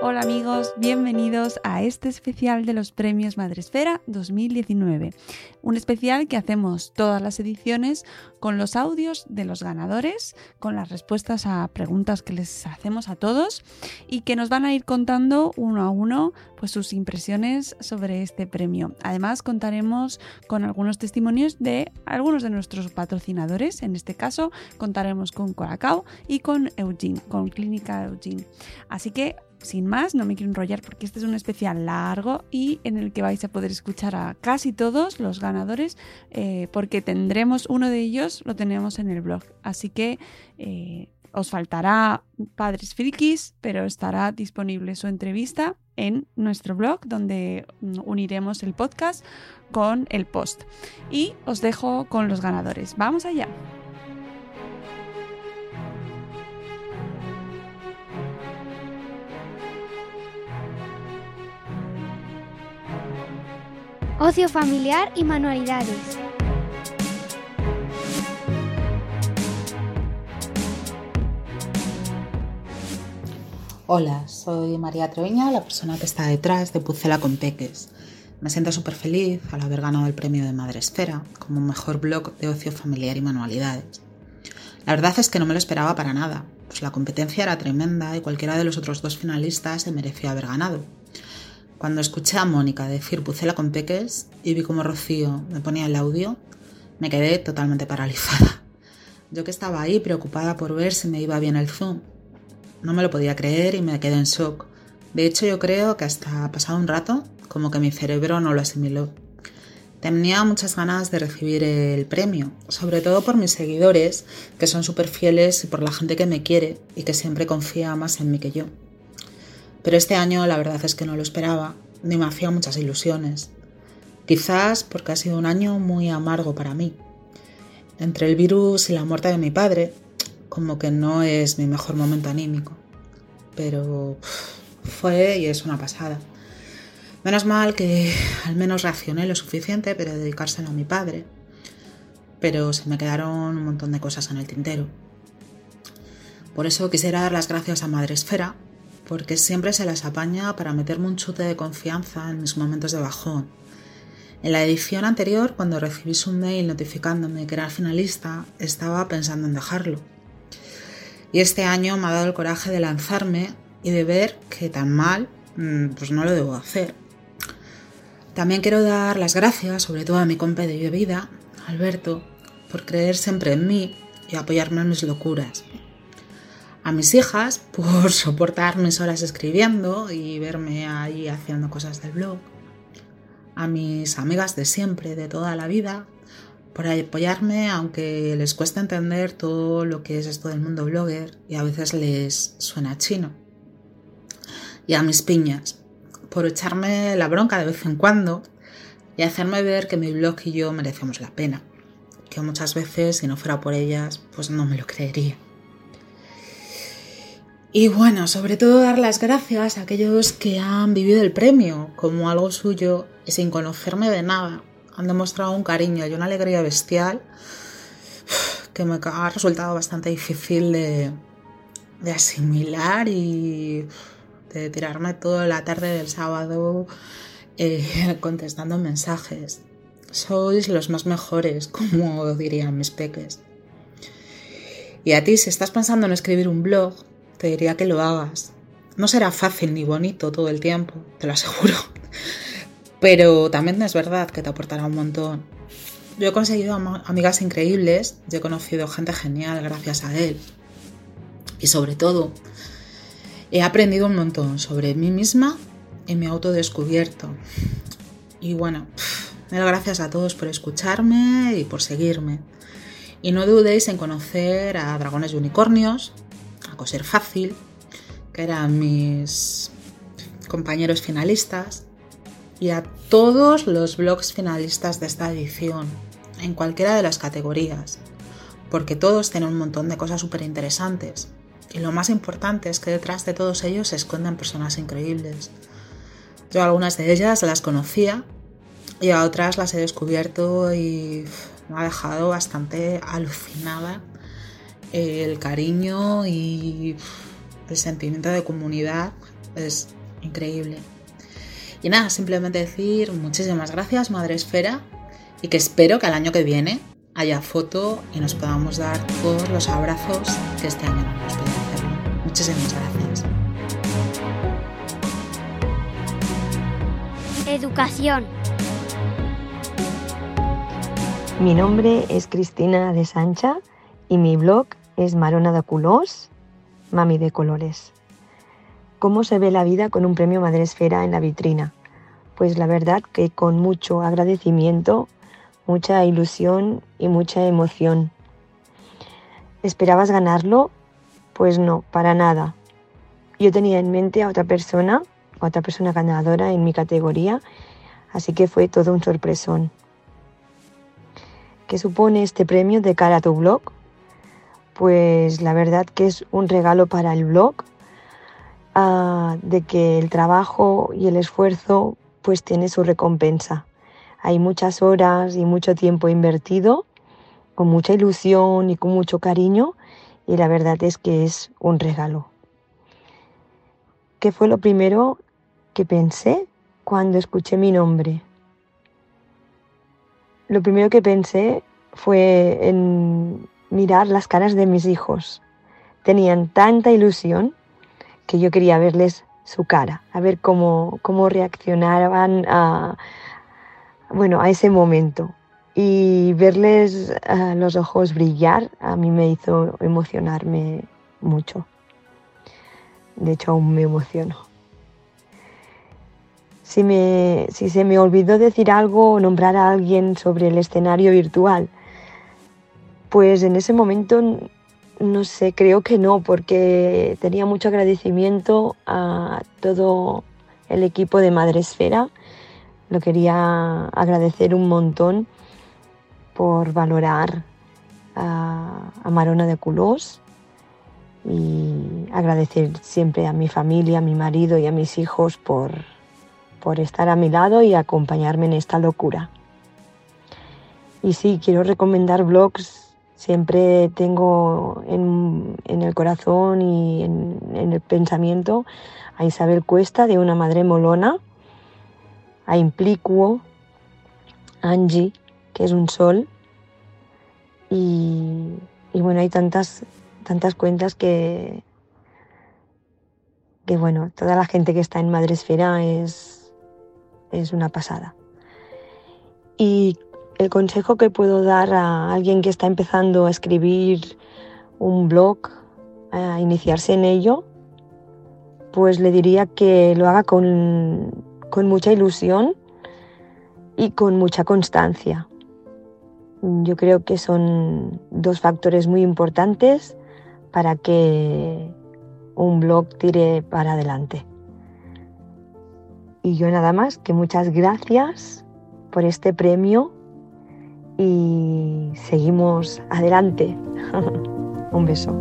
Hola amigos, bienvenidos a este especial de los premios Madresfera 2019. Un especial que hacemos todas las ediciones con los audios de los ganadores, con las respuestas a preguntas que les hacemos a todos y que nos van a ir contando uno a uno pues sus impresiones sobre este premio. Además contaremos con algunos testimonios de algunos de nuestros patrocinadores, en este caso contaremos con Colacao y con Eugene, con Clínica Eugene. Así que sin más, no me quiero enrollar porque este es un especial largo y en el que vais a poder escuchar a casi todos los ganadores eh, porque tendremos uno de ellos, lo tenemos en el blog. Así que eh, os faltará Padres Frikis, pero estará disponible su entrevista en nuestro blog donde mm, uniremos el podcast con el post. Y os dejo con los ganadores. Vamos allá. Ocio familiar y manualidades. Hola, soy María Treviña, la persona que está detrás de Pucela con Peques. Me siento súper feliz al haber ganado el premio de Madre Esfera como mejor blog de ocio familiar y manualidades. La verdad es que no me lo esperaba para nada, pues la competencia era tremenda y cualquiera de los otros dos finalistas se mereció haber ganado. Cuando escuché a Mónica decir Pucela con peques y vi cómo Rocío me ponía el audio, me quedé totalmente paralizada. Yo que estaba ahí preocupada por ver si me iba bien el Zoom. No me lo podía creer y me quedé en shock. De hecho, yo creo que hasta pasado un rato, como que mi cerebro no lo asimiló. Tenía muchas ganas de recibir el premio, sobre todo por mis seguidores, que son súper fieles y por la gente que me quiere y que siempre confía más en mí que yo. Pero este año la verdad es que no lo esperaba, ni me hacía muchas ilusiones. Quizás porque ha sido un año muy amargo para mí. Entre el virus y la muerte de mi padre, como que no es mi mejor momento anímico. Pero fue y es una pasada. Menos mal que al menos reaccioné lo suficiente para dedicárselo a mi padre. Pero se me quedaron un montón de cosas en el tintero. Por eso quisiera dar las gracias a Madre Esfera porque siempre se las apaña para meterme un chute de confianza en mis momentos de bajón. En la edición anterior, cuando recibí su mail notificándome que era finalista, estaba pensando en dejarlo. Y este año me ha dado el coraje de lanzarme y de ver que tan mal, mm, pues no lo debo hacer. También quiero dar las gracias, sobre todo a mi compa de vida, Alberto, por creer siempre en mí y apoyarme en mis locuras a mis hijas por soportar mis horas escribiendo y verme ahí haciendo cosas del blog, a mis amigas de siempre, de toda la vida, por apoyarme aunque les cuesta entender todo lo que es esto del mundo blogger y a veces les suena chino. Y a mis piñas, por echarme la bronca de vez en cuando y hacerme ver que mi blog y yo merecemos la pena, que muchas veces si no fuera por ellas pues no me lo creería. Y bueno, sobre todo dar las gracias a aquellos que han vivido el premio como algo suyo y sin conocerme de nada. Han demostrado un cariño y una alegría bestial que me ha resultado bastante difícil de, asimilar y de tirarme toda la tarde del sábado eh, contestando mensajes. Sois los más mejores, como dirían mis peques. Y a ti, si estás pensando en escribir un blog, te diría que lo hagas. No será fácil ni bonito todo el tiempo, te lo aseguro. Pero también es verdad que te aportará un montón. Yo he conseguido amigas increíbles y he conocido gente genial gracias a él. Y sobre todo, he aprendido un montón sobre mí misma y mi autodescubierto. Y bueno, gracias a todos por escucharme y por seguirme. Y no dudéis en conocer a Dragones y Unicornios, Coser Fácil, que eran mis compañeros finalistas, y a todos los blogs finalistas de esta edición, en cualquiera de las categorías, porque todos tienen un montón de cosas súper interesantes. Y lo más importante es que detrás de todos ellos se esconden personas increíbles. Yo algunas de ellas las conocía y a otras las he descubierto y me ha dejado bastante alucinada el cariño y el sentimiento de comunidad es increíble. Y nada, simplemente decir muchísimas gracias, Madre Esfera, y que espero que al año que viene haya foto y nos podamos dar todos los abrazos que este año no hemos podido hacerlo. Muchísimas gracias. Educación. Mi nombre es Cristina de Sancha y mi blog es Marona de Culós, Mami de Colores. ¿Cómo se ve la vida con un premio Madresfera en la vitrina? Pues la verdad que con mucho agradecimiento, mucha ilusión y mucha emoción. ¿Esperabas ganarlo? Pues no, para nada. Yo tenía en mente a otra persona, a otra persona ganadora en mi categoría, así que fue todo un sorpresón. ¿Qué supone este premio de cara a tu blog? Pues la verdad que es un regalo para el blog, ah, de que el trabajo y el esfuerzo pues tiene su recompensa. Hay muchas horas y mucho tiempo invertido, con mucha ilusión y con mucho cariño, y la verdad es que es un regalo. ¿Qué fue lo primero que pensé cuando escuché mi nombre? Lo primero que pensé fue en mirar las caras de mis hijos. Tenían tanta ilusión que yo quería verles su cara, a ver cómo, cómo reaccionaban a, bueno, a ese momento. Y verles eh, los ojos brillar a mí me hizo emocionarme mucho. De hecho, aún me emociono. Si, me, si se me olvidó decir algo o nombrar a alguien sobre el escenario virtual, pues en ese momento, no sé, creo que no, porque tenía mucho agradecimiento a todo el equipo de Madresfera. Lo quería agradecer un montón por valorar a, Marona de Culós y agradecer siempre a mi familia, a mi marido y a mis hijos por, por estar a mi lado y acompañarme en esta locura. Y sí, quiero recomendar blogs Siempre tengo en, el corazón y en, el pensamiento a Isabel Cuesta de una madre molona, a Implicuo, Angie, que es un sol, y, bueno, hay tantas, tantas cuentas que, que bueno, toda la gente que está en Madresfera es, es una pasada. Y el consejo que puedo dar a alguien que está empezando a escribir un blog, a iniciarse en ello, pues le diría que lo haga con, mucha ilusión y con mucha constancia. Yo creo que son dos factores muy importantes para que un blog tire para adelante. Y yo nada más, que muchas gracias por este premio y seguimos adelante. Un beso.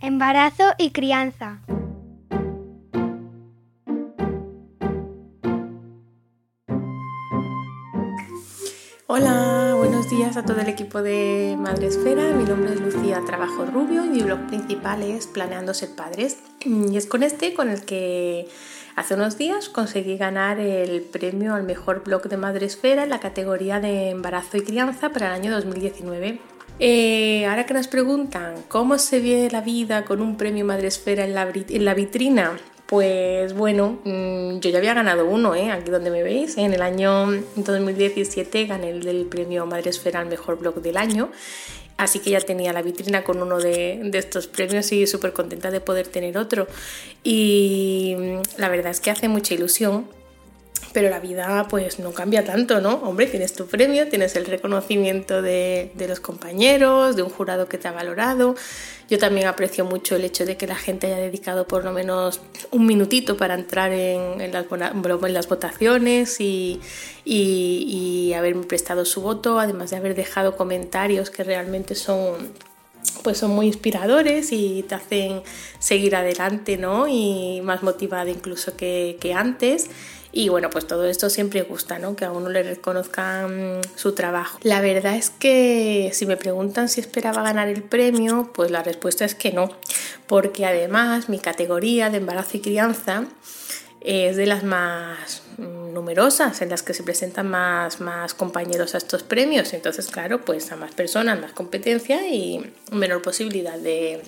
Embarazo y crianza. Días a todo el equipo de Madre Esfera. Mi nombre es Lucía Trabajo Rubio y mi blog principal es Planeando Ser Padres. Y es con este con el que hace unos días conseguí ganar el premio al mejor blog de Madre Esfera en la categoría de embarazo y crianza para el año 2019. Eh, ahora que nos preguntan cómo se ve la vida con un premio Madresfera en la, en la vitrina, pues bueno, mm, yo ya había ganado uno, ¿eh? aquí donde me veis. En el año 2017 gané el del premio Madresfera al mejor blog del año. Así que ya tenía la vitrina con uno de, de estos premios y súper contenta de poder tener otro. Y mm, la verdad es que hace mucha ilusión pero la vida pues no cambia tanto, ¿no? Hombre, tienes tu premio, tienes el reconocimiento de, los compañeros, de un jurado que te ha valorado. Yo también aprecio mucho el hecho de que la gente haya dedicado por lo menos un minutito para entrar en, las, las, votaciones y, y, haberme prestado su voto, además de haber dejado comentarios que realmente son pues son muy inspiradores y te hacen seguir adelante, ¿no? Y más motivada incluso que, que antes. Y bueno, pues todo esto siempre gusta, ¿no? Que a uno le reconozcan su trabajo. La verdad es que si me preguntan si esperaba ganar el premio, pues la respuesta es que no, porque además mi categoría de embarazo y crianza es de las más numerosas, en las que se presentan más, más compañeros a estos premios. Entonces, claro, pues a más personas, más competencia y menor posibilidad de,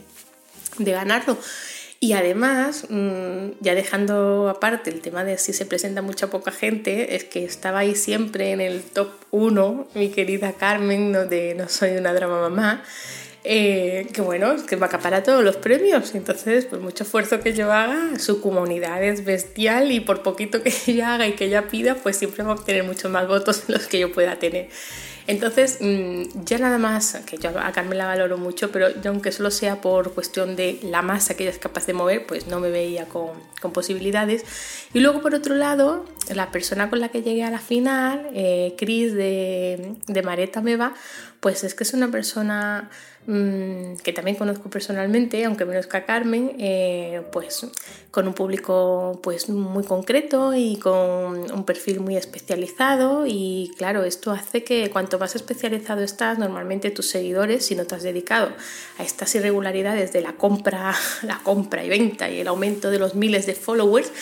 de ganarlo. Y además, mm, ya dejando aparte el tema de si se presenta mucha poca gente, es que estaba ahí siempre en el top 1, mi querida Carmen, de No soy una drama mamá, eh, que bueno, que va a acapara todos los premios. Entonces, pues mucho esfuerzo que yo haga, su comunidad es bestial y por poquito que ella haga y que ella pida, pues siempre va a obtener muchos más votos de los que yo pueda tener. Entonces, mm, ya nada más, que yo a Carmen la valoro mucho, pero yo aunque solo sea por cuestión de la masa que ella es capaz de mover, pues no me veía con, posibilidades. Y luego, por otro lado, la persona con la que llegué a la final, eh, Chris de, de Mareta Meva, pues es que es una persona que también conozco personalmente, aunque menos que a Carmen, eh, pues con un público pues muy concreto y con un perfil muy especializado y claro, esto hace que cuanto más especializado estás, normalmente tus seguidores, si no te has dedicado a estas irregularidades de la compra, la compra y venta y el aumento de los miles de followers,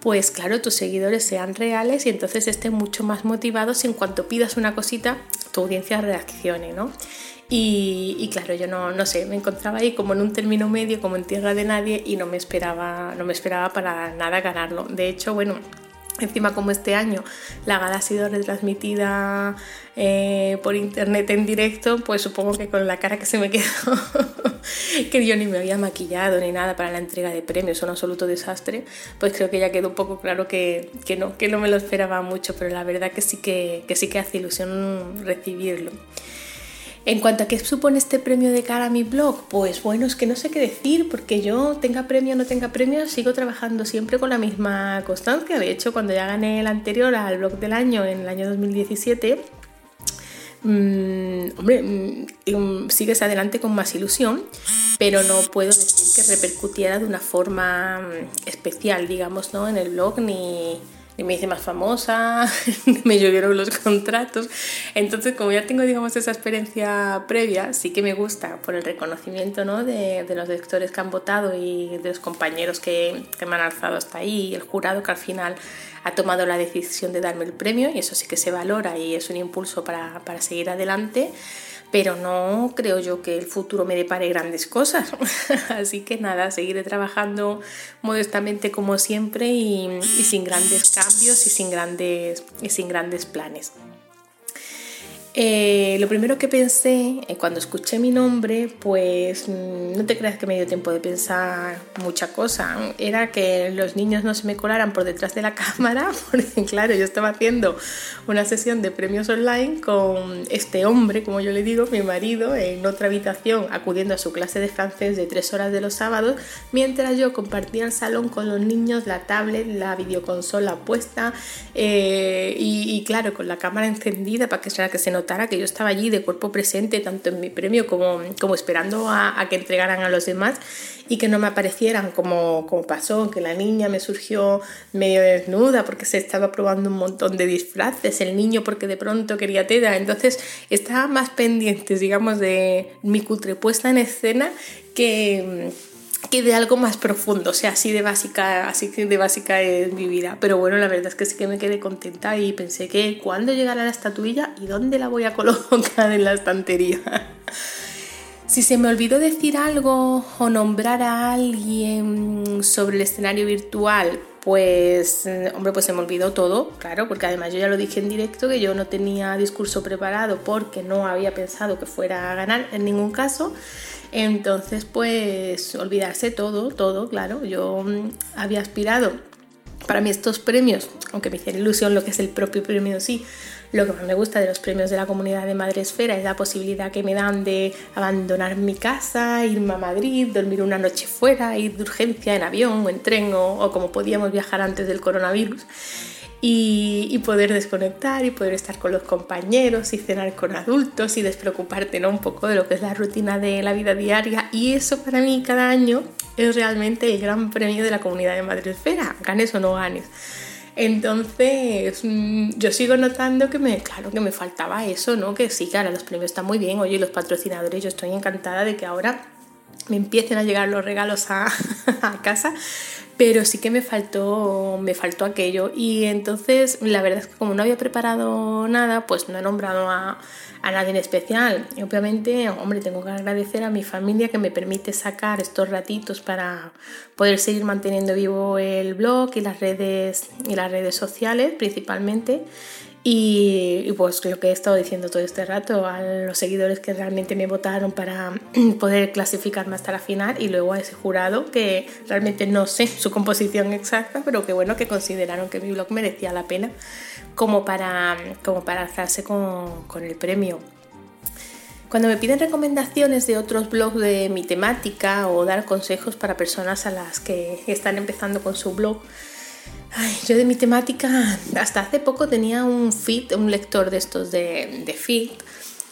pues claro, tus seguidores sean reales y entonces estén mucho más motivados y en cuanto pidas una cosita, tu audiencia reaccione, ¿no? Y, claro, yo no, no, sé, me encontraba ahí como en un término medio, como en tierra de nadie y no me esperaba, no me esperaba para nada ganarlo. De hecho, bueno, Encima como este año la gala ha sido retransmitida eh, por internet en directo, pues supongo que con la cara que se me quedó, que yo ni me había maquillado ni nada para la entrega de premios, un absoluto desastre, pues creo que ya quedó un poco claro que, que, no, que no me lo esperaba mucho, pero la verdad que sí que, que sí que hace ilusión recibirlo. En cuanto a qué supone este premio de cara a mi blog, pues bueno, es que no sé qué decir, porque yo tenga premio o no tenga premio, sigo trabajando siempre con la misma constancia. De hecho, cuando ya gané el anterior al blog del año, en el año 2017, mmm, hombre, mmm, sigues adelante con más ilusión, pero no puedo decir que repercutiera de una forma mm, especial, digamos, ¿no? En el blog ni y me hice más famosa, me llovieron los contratos. Entonces, como ya tengo, digamos, esa experiencia previa, sí que me gusta por el reconocimiento ¿no? de, de los lectores que han votado y de los compañeros que, me han alzado hasta ahí el jurado que al final ha tomado la decisión de darme el premio y eso sí que se valora y es un impulso para, para seguir adelante pero no creo yo que el futuro me depare grandes cosas. Así que nada, seguiré trabajando modestamente como siempre y, sin grandes cambios y sin grandes, y sin grandes planes. Eh, lo primero que pensé eh, cuando escuché mi nombre, pues mm, no te creas que me dio tiempo de pensar mucha cosa. Era que los niños no se me colaran por detrás de la cámara, porque claro, yo estaba haciendo una sesión de premios online con este hombre, como yo le digo, mi marido, en otra habitación, acudiendo a su clase de francés de tres horas de los sábados, mientras yo compartía el salón con los niños, la tablet, la videoconsola puesta eh, y, claro, con la cámara encendida para que, que se notara que yo estaba allí de cuerpo presente, tanto en mi premio como, como esperando a, que entregaran a los demás y que no me aparecieran como, como pasó, que la niña me surgió medio desnuda porque se estaba probando un montón de disfraces, el niño porque de pronto quería teda, entonces estaba más pendiente, digamos, de mi cutre puesta en escena que que de algo más profundo, o sea, así de básica, así de básica es mi vida. Pero bueno, la verdad es que sí que me quedé contenta y pensé que cuando llegara la estatuilla y dónde la voy a colocar en la estantería. Si se me olvidó decir algo o nombrar a alguien sobre el escenario virtual, pues, hombre, pues se me olvidó todo, claro, porque además yo ya lo dije en directo que yo no tenía discurso preparado porque no había pensado que fuera a ganar en ningún caso. Entonces, pues olvidarse todo, todo, claro. Yo mm, había aspirado para mí estos premios, aunque me hicieron ilusión lo que es el propio premio sí, lo que más me gusta de los premios de la comunidad de Madre Esfera es la posibilidad que me dan de abandonar mi casa, irme a Madrid, dormir una noche fuera, ir de urgencia en avión o en tren o, o como podíamos viajar antes del coronavirus y, poder desconectar y poder estar con los compañeros y cenar con adultos y despreocuparte ¿no? un poco de lo que es la rutina de la vida diaria. Y eso para mí cada año es realmente el gran premio de la comunidad de Madre Esfera, ganes o no ganes. Entonces, mm, yo sigo notando que me, claro, que me faltaba eso, ¿no? Que sí, claro, los premios están muy bien, oye, los patrocinadores, yo estoy encantada de que ahora me empiecen a llegar los regalos a casa, pero sí que me faltó, me faltó aquello. Y entonces, la verdad es que como no había preparado nada, pues no he nombrado a, a nadie en especial. Obviamente, hombre, tengo que agradecer a mi familia que me permite sacar estos ratitos para poder seguir manteniendo vivo el blog y las redes, y las redes sociales principalmente. Y, pues lo que he estado diciendo todo este rato, a los seguidores que realmente me votaron para poder clasificarme hasta la final y luego a ese jurado que realmente no sé su composición exacta, pero que bueno, que consideraron que mi blog merecía la pena como para, como para alzarse con, con el premio. Cuando me piden recomendaciones de otros blogs de mi temática o dar consejos para personas a las que están empezando con su blog, yo de mi temática, hasta hace poco tenía un feed, un lector de estos de, de feed,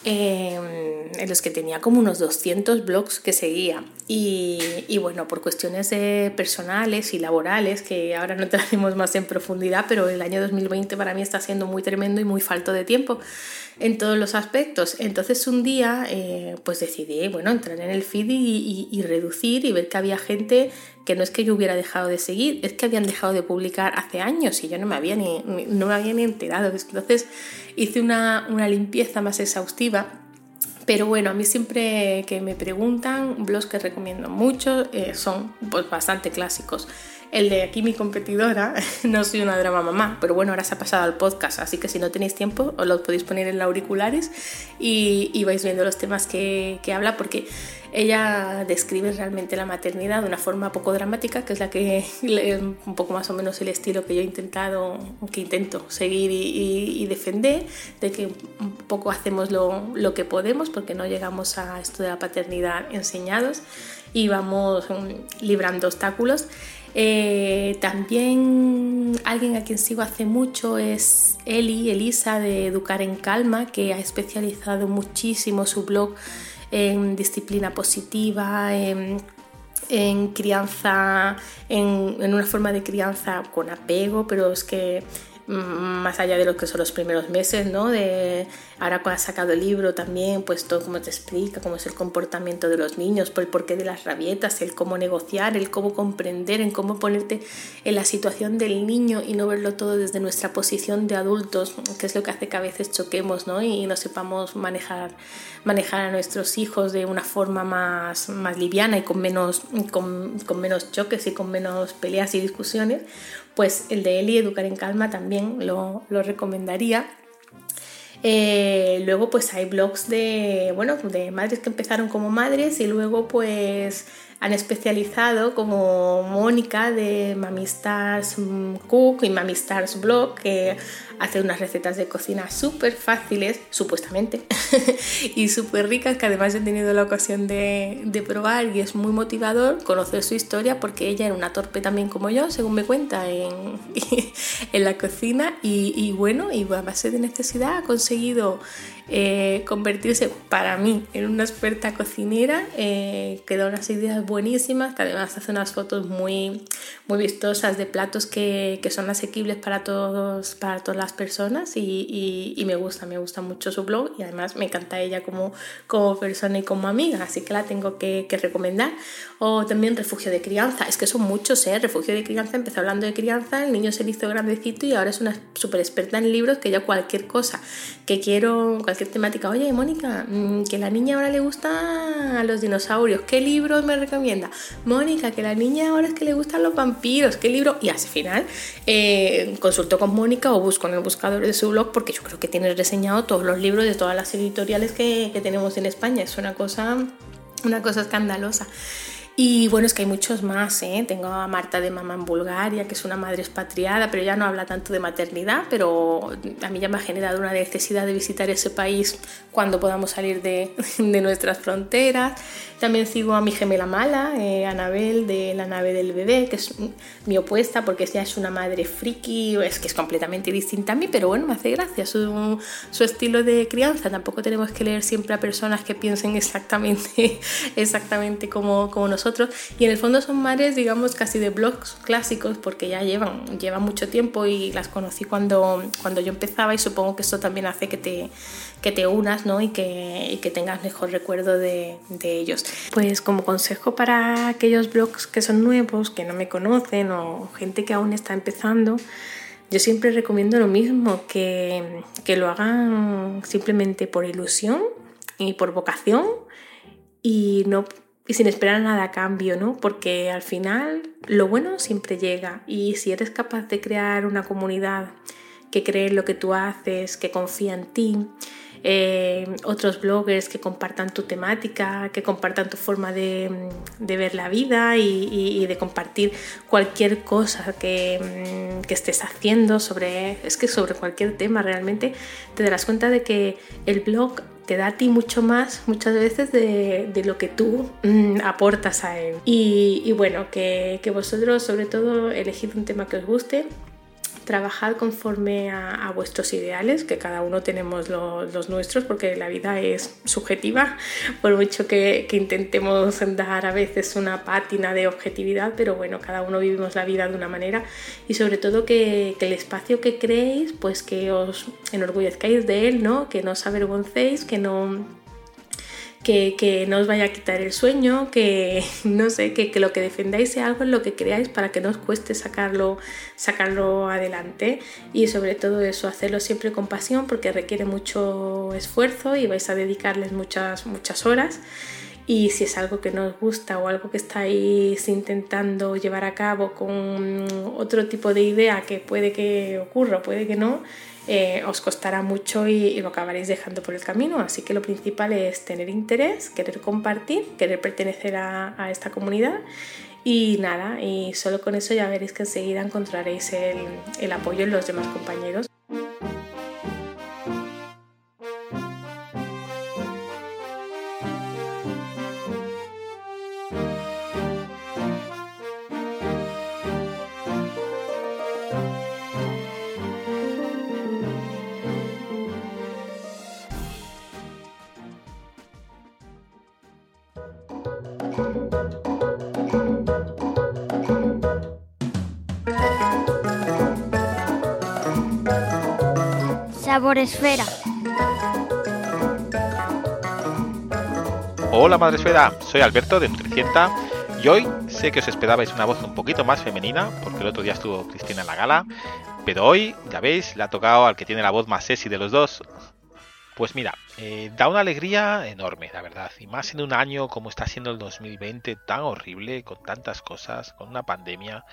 em, en los que tenía como unos 200 blogs que seguía. Y, bueno, por cuestiones personales y laborales, que ahora no traemos más en profundidad, pero el año 2020 para mí está siendo muy tremendo y muy falto de tiempo en todos los aspectos. Entonces un día eh, pues decidí, bueno, entrar en el feed y, reducir y ver que había gente que no es que yo hubiera dejado de seguir, es que habían dejado de publicar hace años y yo no me había ni, no me había ni enterado. Entonces hice una, una limpieza más exhaustiva pero bueno, a mí siempre que me preguntan, blogs que recomiendo mucho eh, son pues, bastante clásicos. El de aquí mi competidora, no soy una drama mamá, pero bueno, ahora se ha pasado al podcast, así que si no tenéis tiempo os lo podéis poner en los auriculares y, vais viendo los temas que, que habla, porque ella describe realmente la maternidad de una forma poco dramática, que es la que un poco más o menos el estilo que yo he intentado, que intento seguir y, defender, de que un poco hacemos lo, lo, que podemos porque no llegamos a esto de la paternidad enseñados y vamos mm, librando obstáculos. Eh, también alguien a quien sigo hace mucho es Eli, Elisa de Educar en Calma, que ha especializado muchísimo su blog en disciplina positiva, en, crianza, en, una forma de crianza con apego, pero es que más allá de lo que son los primeros meses, ¿no? De, Ahora cuando has sacado el libro también, pues todo como te explica cómo es el comportamiento de los niños, por el porqué de las rabietas, el cómo negociar, el cómo comprender, en cómo ponerte en la situación del niño y no verlo todo desde nuestra posición de adultos, que es lo que hace que a veces choquemos ¿no? y no sepamos manejar, manejar a nuestros hijos de una forma más, más liviana y con menos, con, con menos choques y con menos peleas y discusiones, pues el de Eli, Educar en Calma, también lo, lo recomendaría. Eh, luego pues hay blogs de, bueno, de madres que empezaron como madres y luego pues han especializado como Mónica de Mami Stars Cook y Mami Stars Blog, que hace unas recetas de cocina súper fáciles, supuestamente, y súper ricas, que además he tenido la ocasión de, de, probar y es muy motivador conocer su historia porque ella era una torpe también como yo, según me cuenta, en, en la cocina y, y bueno, y a base de necesidad ha conseguido eh, convertirse para mí en una experta cocinera, eh, que da unas ideas buenísimas, que además hace unas fotos muy, muy vistosas de platos que, que son asequibles para, todos, para todas las personas y, y, me gusta, me gusta mucho su blog y además me encanta ella como, como persona y como amiga, así que la tengo que, que recomendar. O también Refugio de Crianza, es que son muchos, ¿eh? Refugio de Crianza empezó hablando de crianza, el niño se hizo grandecito y ahora es una súper experta en libros que ya cualquier cosa que quiero, cualquier temática, oye Mónica, mm, que la niña ahora le gusta los dinosaurios, ¿qué libros me recomienda? Mónica, que la niña ahora es que le gustan los vampiros, ¿qué libro? Y al final eh, consulto con Mónica o busco en el buscador de su blog porque yo creo que tienes reseñado todos los libros de todas las editoriales que, que tenemos en España, es una cosa, una cosa escandalosa. Y bueno, es que hay muchos más. ¿eh? Tengo a Marta de Mamá en Bulgaria, que es una madre expatriada, pero ya no habla tanto de maternidad, pero a mí ya me ha generado una necesidad de visitar ese país cuando podamos salir de, de nuestras fronteras. También sigo a mi gemela mala, eh, Anabel de La nave del bebé, que es mi opuesta porque ella es una madre friki, es que es completamente distinta a mí, pero bueno, me hace gracia su, su estilo de crianza. Tampoco tenemos que leer siempre a personas que piensen exactamente, exactamente como, como nosotros. Y en el fondo son madres, digamos, casi de blogs clásicos porque ya llevan, llevan mucho tiempo y las conocí cuando, cuando yo empezaba y supongo que esto también hace que te, que te unas ¿no? y, que, y que tengas mejor recuerdo de, de ellos. Pues como consejo para aquellos blogs que son nuevos, que no me conocen o gente que aún está empezando, yo siempre recomiendo lo mismo, que, que lo hagan simplemente por ilusión y por vocación y, no, y sin esperar nada a cambio, ¿no? Porque al final lo bueno siempre llega y si eres capaz de crear una comunidad que cree en lo que tú haces, que confía en ti, eh, otros bloggers que compartan tu temática, que compartan tu forma de, ver la vida y, de compartir cualquier cosa que, mm, que, estés haciendo sobre, es que sobre cualquier tema realmente, te darás cuenta de que el blog te da a ti mucho más muchas veces de, de lo que tú mm, aportas a él. Y, y bueno, que, que vosotros sobre todo elegid un tema que os guste trabajad conforme a, vuestros ideales, que cada uno tenemos los nuestros, porque la vida es subjetiva, por mucho que, intentemos dar a veces una pátina de objetividad, pero bueno, cada uno vivimos la vida de una manera y sobre todo que, que el espacio que creéis, pues que os enorgullezcáis de él, ¿no? que no os avergoncéis, que no que, no os vaya a quitar el sueño, que no sé, que, lo que defendáis sea algo en lo que creáis para que no os cueste sacarlo, sacarlo adelante y sobre todo eso, hacerlo siempre con pasión porque requiere mucho esfuerzo y vais a dedicarles muchas, muchas horas. Y si es algo que no os gusta o algo que estáis intentando llevar a cabo con otro tipo de idea que puede que ocurra, puede que no, eh, os costará mucho y, lo acabaréis dejando por el camino. Así que lo principal es tener interés, querer compartir, querer pertenecer a, esta comunidad y nada, y solo con eso ya veréis que enseguida encontraréis el, el apoyo en los demás compañeros. Hola Madre Esfera, soy Alberto de Nutricienta y hoy sé que os esperabais una voz un poquito más femenina porque el otro día estuvo Cristina en la gala, pero hoy, ya veis, le ha tocado al que tiene la voz más sexy de los dos. Pues mira, eh, da una alegría enorme, la verdad, y más en un año como está siendo el 2020, tan horrible, con tantas cosas, con una pandemia.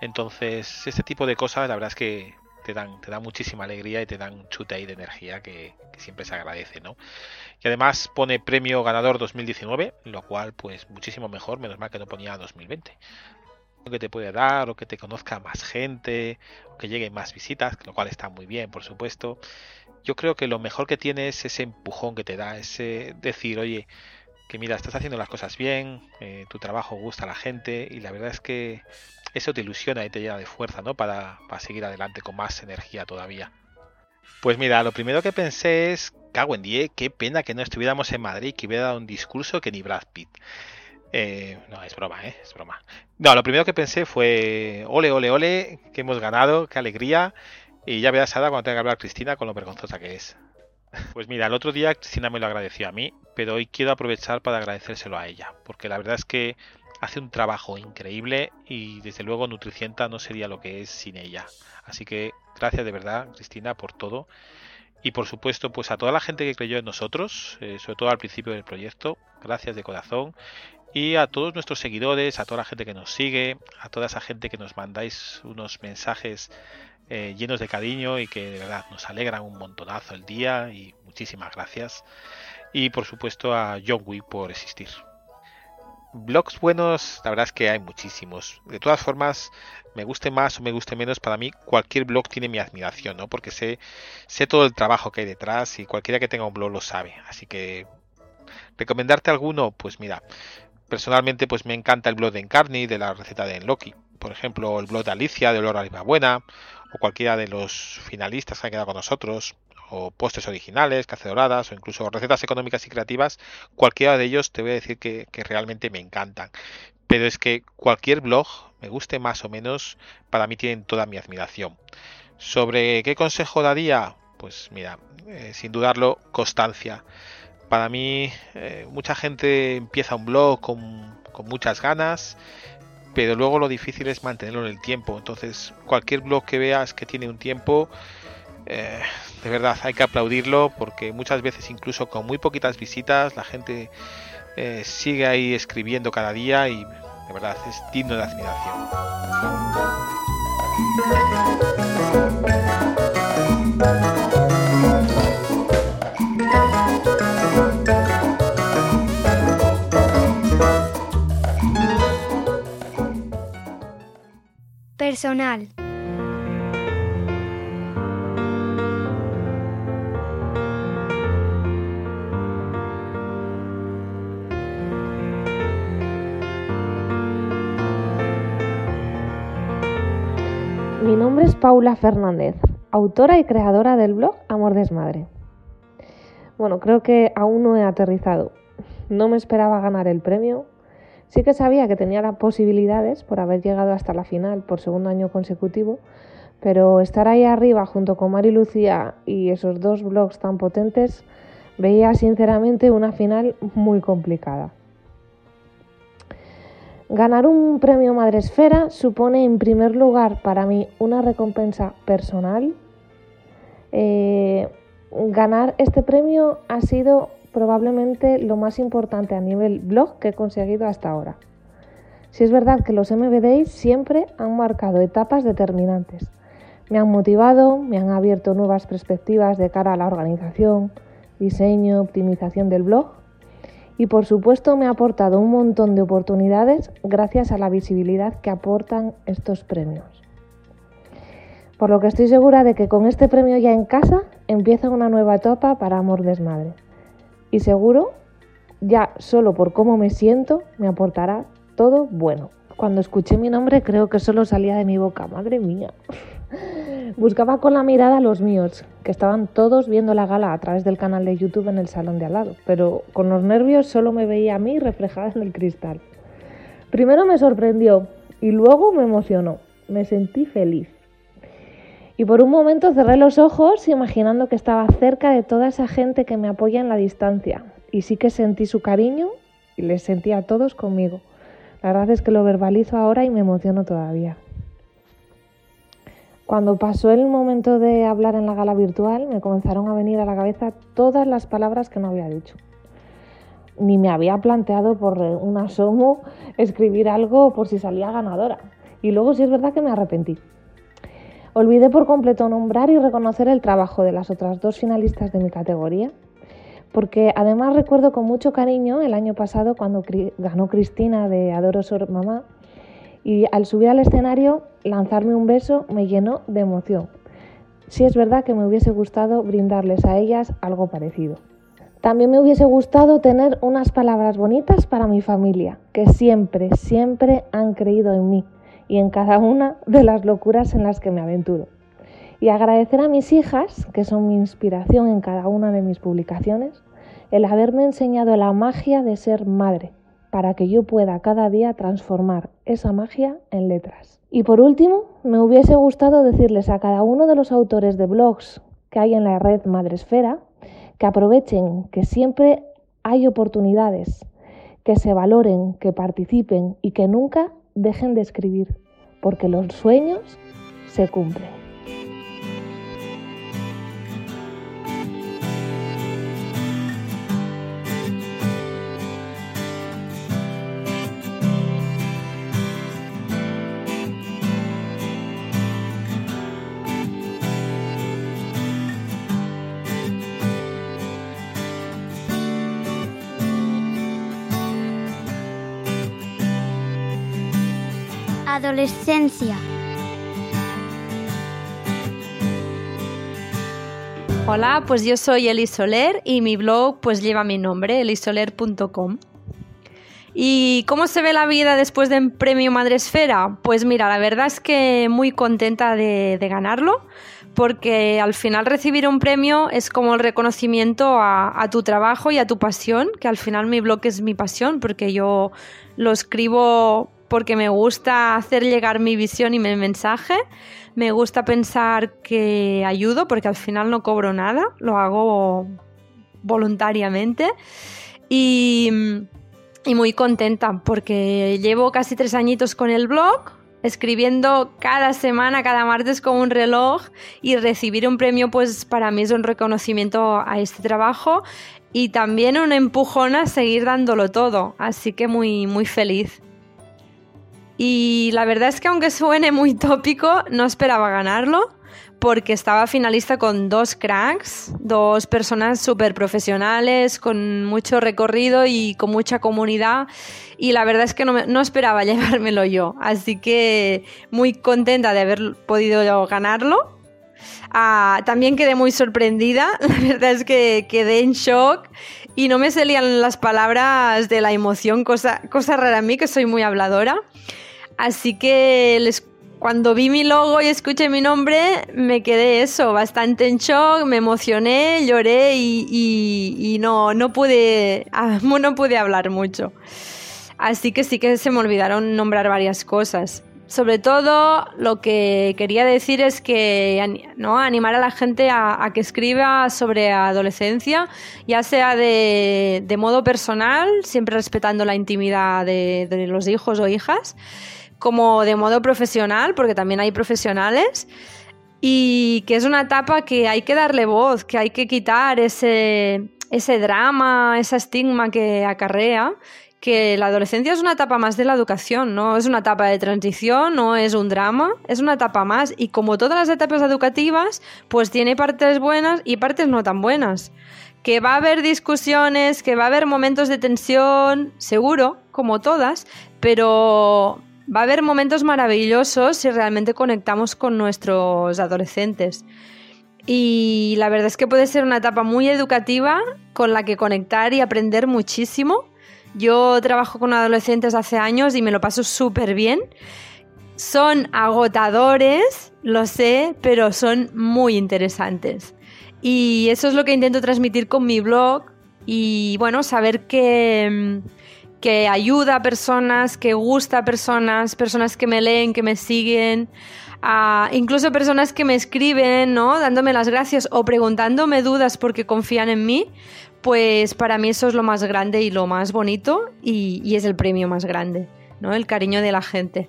Entonces, este tipo de cosas, la verdad es que te dan, te dan muchísima alegría y te dan un chute ahí de energía que, siempre se agradece, ¿no? Y además pone premio ganador 2019, lo cual pues muchísimo mejor, menos mal que no ponía 2020 que te puede dar o que te conozca más gente o que lleguen más visitas, lo cual está muy bien, por supuesto. Yo creo que lo mejor que tiene es ese empujón que te da, ese decir, oye, que mira, estás haciendo las cosas bien, eh, tu trabajo gusta a la gente y la verdad es que eso te ilusiona y te llena de fuerza, ¿no? Para, seguir adelante con más energía todavía. Pues mira, lo primero que pensé es, cago en 10, qué pena que no estuviéramos en Madrid, que hubiera dado un discurso que ni Brad Pitt. Eh, no, es broma, ¿eh? Es broma. No, lo primero que pensé fue, ole, ole, ole, que hemos ganado, qué alegría. Y ya verás, Ada, cuando tenga que hablar Cristina con lo vergonzosa que es. Pues mira, el otro día Cristina me lo agradeció a mí, pero hoy quiero aprovechar para agradecérselo a ella, porque la verdad es que hace un trabajo increíble y desde luego Nutricienta no sería lo que es sin ella. Así que gracias de verdad, Cristina, por todo. Y por supuesto, pues a toda la gente que creyó en nosotros, eh, sobre todo al principio del proyecto, gracias de corazón. Y a todos nuestros seguidores, a toda la gente que nos sigue, a toda esa gente que nos mandáis unos mensajes eh, llenos de cariño y que de verdad nos alegran un montonazo el día y muchísimas gracias. Y por supuesto a John Wick por existir. Blogs buenos, la verdad es que hay muchísimos. De todas formas, me guste más o me guste menos, para mí cualquier blog tiene mi admiración, ¿no? Porque sé, sé todo el trabajo que hay detrás y cualquiera que tenga un blog lo sabe. Así que recomendarte alguno, pues mira, personalmente pues me encanta el blog de Encarni de la receta de Enloki. Por ejemplo, el blog de Alicia de Olor a Buena o cualquiera de los finalistas que han quedado con nosotros, o postres originales, cacedoradas, o incluso recetas económicas y creativas, cualquiera de ellos te voy a decir que, realmente me encantan. Pero es que cualquier blog, me guste más o menos, para mí tienen toda mi admiración. ¿Sobre qué consejo daría? Pues mira, eh, sin dudarlo, constancia. Para mí, eh, mucha gente empieza un blog con, con muchas ganas pero luego lo difícil es mantenerlo en el tiempo. Entonces, cualquier blog que veas que tiene un tiempo, eh, de verdad hay que aplaudirlo porque muchas veces incluso con muy poquitas visitas la gente eh, sigue ahí escribiendo cada día y de verdad es digno de admiración. Personal. Mi nombre es Paula Fernández, autora y creadora del blog Amor Desmadre. Bueno, creo que aún no he aterrizado. No me esperaba ganar el premio, Sí que sabía que tenía las posibilidades por haber llegado hasta la final por segundo año consecutivo, pero estar ahí arriba junto con Mari Lucía y esos dos blogs tan potentes veía sinceramente una final muy complicada. Ganar un premio Madresfera supone en primer lugar para mí una recompensa personal. Eh, ganar este premio ha sido probablemente lo más importante a nivel blog que he conseguido hasta ahora. Si es verdad que los MBDs siempre han marcado etapas determinantes. Me han motivado, me han abierto nuevas perspectivas de cara a la organización, diseño, optimización del blog y por supuesto me ha aportado un montón de oportunidades gracias a la visibilidad que aportan estos premios. Por lo que estoy segura de que con este premio ya en casa empieza una nueva etapa para Amor Desmadre y seguro, ya solo por cómo me siento, me aportará todo bueno. Cuando escuché mi nombre creo que solo salía de mi boca, madre mía. Buscaba con la mirada a los míos, que estaban todos viendo la gala a través del canal de YouTube en el salón de al lado, pero con los nervios solo me veía a mí reflejada en el cristal. Primero me sorprendió y luego me emocionó. Me sentí feliz. Y por un momento cerré los ojos imaginando que estaba cerca de toda esa gente que me apoya en la distancia. Y sí que sentí su cariño y les sentí a todos conmigo. La verdad es que lo verbalizo ahora y me emociono todavía. Cuando pasó el momento de hablar en la gala virtual, me comenzaron a venir a la cabeza todas las palabras que no había dicho. Ni me había planteado por un asomo escribir algo por si salía ganadora. Y luego sí es verdad que me arrepentí. Olvidé por completo nombrar y reconocer el trabajo de las otras dos finalistas de mi categoría, porque además recuerdo con mucho cariño el año pasado cuando ganó Cristina de Adoro Sor Mamá y al subir al escenario lanzarme un beso me llenó de emoción. Sí es verdad que me hubiese gustado brindarles a ellas algo parecido. También me hubiese gustado tener unas palabras bonitas para mi familia, que siempre, siempre han creído en mí y en cada una de las locuras en las que me aventuro. Y agradecer a mis hijas, que son mi inspiración en cada una de mis publicaciones, el haberme enseñado la magia de ser madre, para que yo pueda cada día transformar esa magia en letras. Y por último, me hubiese gustado decirles a cada uno de los autores de blogs que hay en la red Madresfera que aprovechen que siempre hay oportunidades, que se valoren, que participen y que nunca dejen de escribir, porque los sueños se cumplen. Adolescencia. Hola, pues yo soy Eli Soler y mi blog pues lleva mi nombre, elisoler.com. ¿Y cómo se ve la vida después del premio Madresfera? Pues mira, la verdad es que muy contenta de, ganarlo, porque al final recibir un premio es como el reconocimiento a, tu trabajo y a tu pasión, que al final mi blog es mi pasión, porque yo lo escribo porque me gusta hacer llegar mi visión y mi mensaje. Me gusta pensar que ayudo porque al final no cobro nada, lo hago voluntariamente. Y, muy contenta porque llevo casi tres añitos con el blog, escribiendo cada semana, cada martes con un reloj y recibir un premio pues para mí es un reconocimiento a este trabajo y también un empujón a seguir dándolo todo, así que muy muy feliz. Y la verdad es que aunque suene muy tópico, no esperaba ganarlo porque estaba finalista con dos cracks, dos personas súper profesionales, con mucho recorrido y con mucha comunidad. Y la verdad es que no, esperaba llevármelo yo. Así que muy contenta de haber podido ganarlo. Ah, también quedé muy sorprendida. La verdad es que quedé en shock y no me salían las palabras de la emoción, cosa, cosa rara a mí, que soy muy habladora. Así que les, cuando vi mi logo y escuché mi nombre, me quedé eso, bastante en shock, me emocioné, lloré y, no, no, pude, ah, no pude hablar mucho. Así que sí que se me olvidaron nombrar varias cosas. Sobre todo lo que quería decir es que ¿no? animar a la gente a, que escriba sobre adolescencia, ya sea de, modo personal, siempre respetando la intimidad de los hijos o hijas, como de modo profesional, porque también hay profesionales, y que es una etapa que hay que darle voz, que hay que quitar ese, ese drama, ese estigma que acarrea, que la adolescencia es una etapa más de la educación, no es una etapa de transición, no es un drama, es una etapa más y como todas las etapas educativas, pues tiene partes buenas y partes no tan buenas. Que va a haber discusiones, que va a haber momentos de tensión, seguro, como todas, pero va a haber momentos maravillosos si realmente conectamos con nuestros adolescentes. Y la verdad es que puede ser una etapa muy educativa con la que conectar y aprender muchísimo. Yo trabajo con adolescentes hace años y me lo paso súper bien. Son agotadores, lo sé, pero son muy interesantes. Y eso es lo que intento transmitir con mi blog. Y bueno, saber que que ayuda a personas, que gusta a personas, personas que me leen, que me siguen, incluso personas que me escriben, ¿no? Dándome las gracias o preguntándome dudas porque confían en mí, pues para mí eso es lo más grande y lo más bonito y, es el premio más grande, ¿no? El cariño de la gente.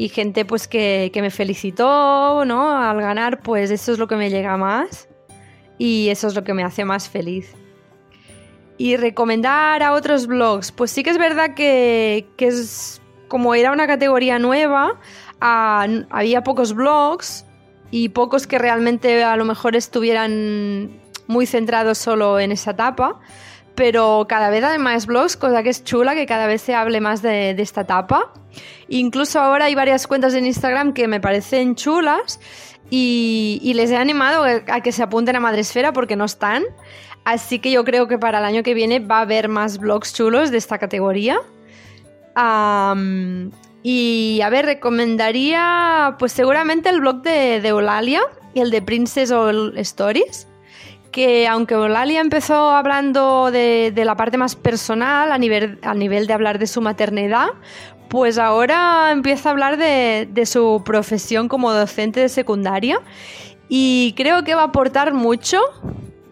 Y gente pues que, que me felicitó, ¿no? Al ganar, pues eso es lo que me llega más y eso es lo que me hace más feliz. Y recomendar a otros blogs, pues sí que es verdad que, es como era una categoría nueva, había pocos blogs y pocos que realmente a lo mejor estuvieran muy centrados solo en esa etapa. Pero cada vez hay más blogs, cosa que es chula, que cada vez se hable más de, esta etapa. Incluso ahora hay varias cuentas en Instagram que me parecen chulas y, y, les he animado a que se apunten a Madresfera porque no están. Así que yo creo que para el año que viene va a haber más blogs chulos de esta categoría. y a ver, recomendaría pues seguramente el blog de, de Eulalia y el de Princess All Stories. Que aunque Eulalia empezó hablando de, la parte más personal, a nivel, a nivel de hablar de su maternidad, pues ahora empieza a hablar de, de su profesión como docente de secundaria. Y creo que va a aportar mucho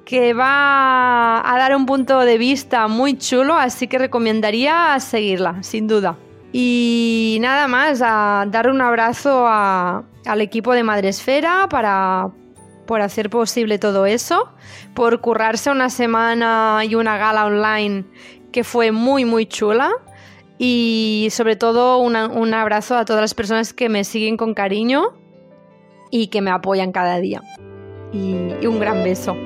que va a dar un punto de vista muy chulo, así que recomendaría seguirla, sin duda. Y nada más, a dar un abrazo al equipo de Madresfera para, por hacer posible todo eso, por currarse una semana y una gala online que fue muy, muy chula. Y sobre todo un abrazo a todas las personas que me siguen con cariño y que me apoyan cada día. y un gran beso.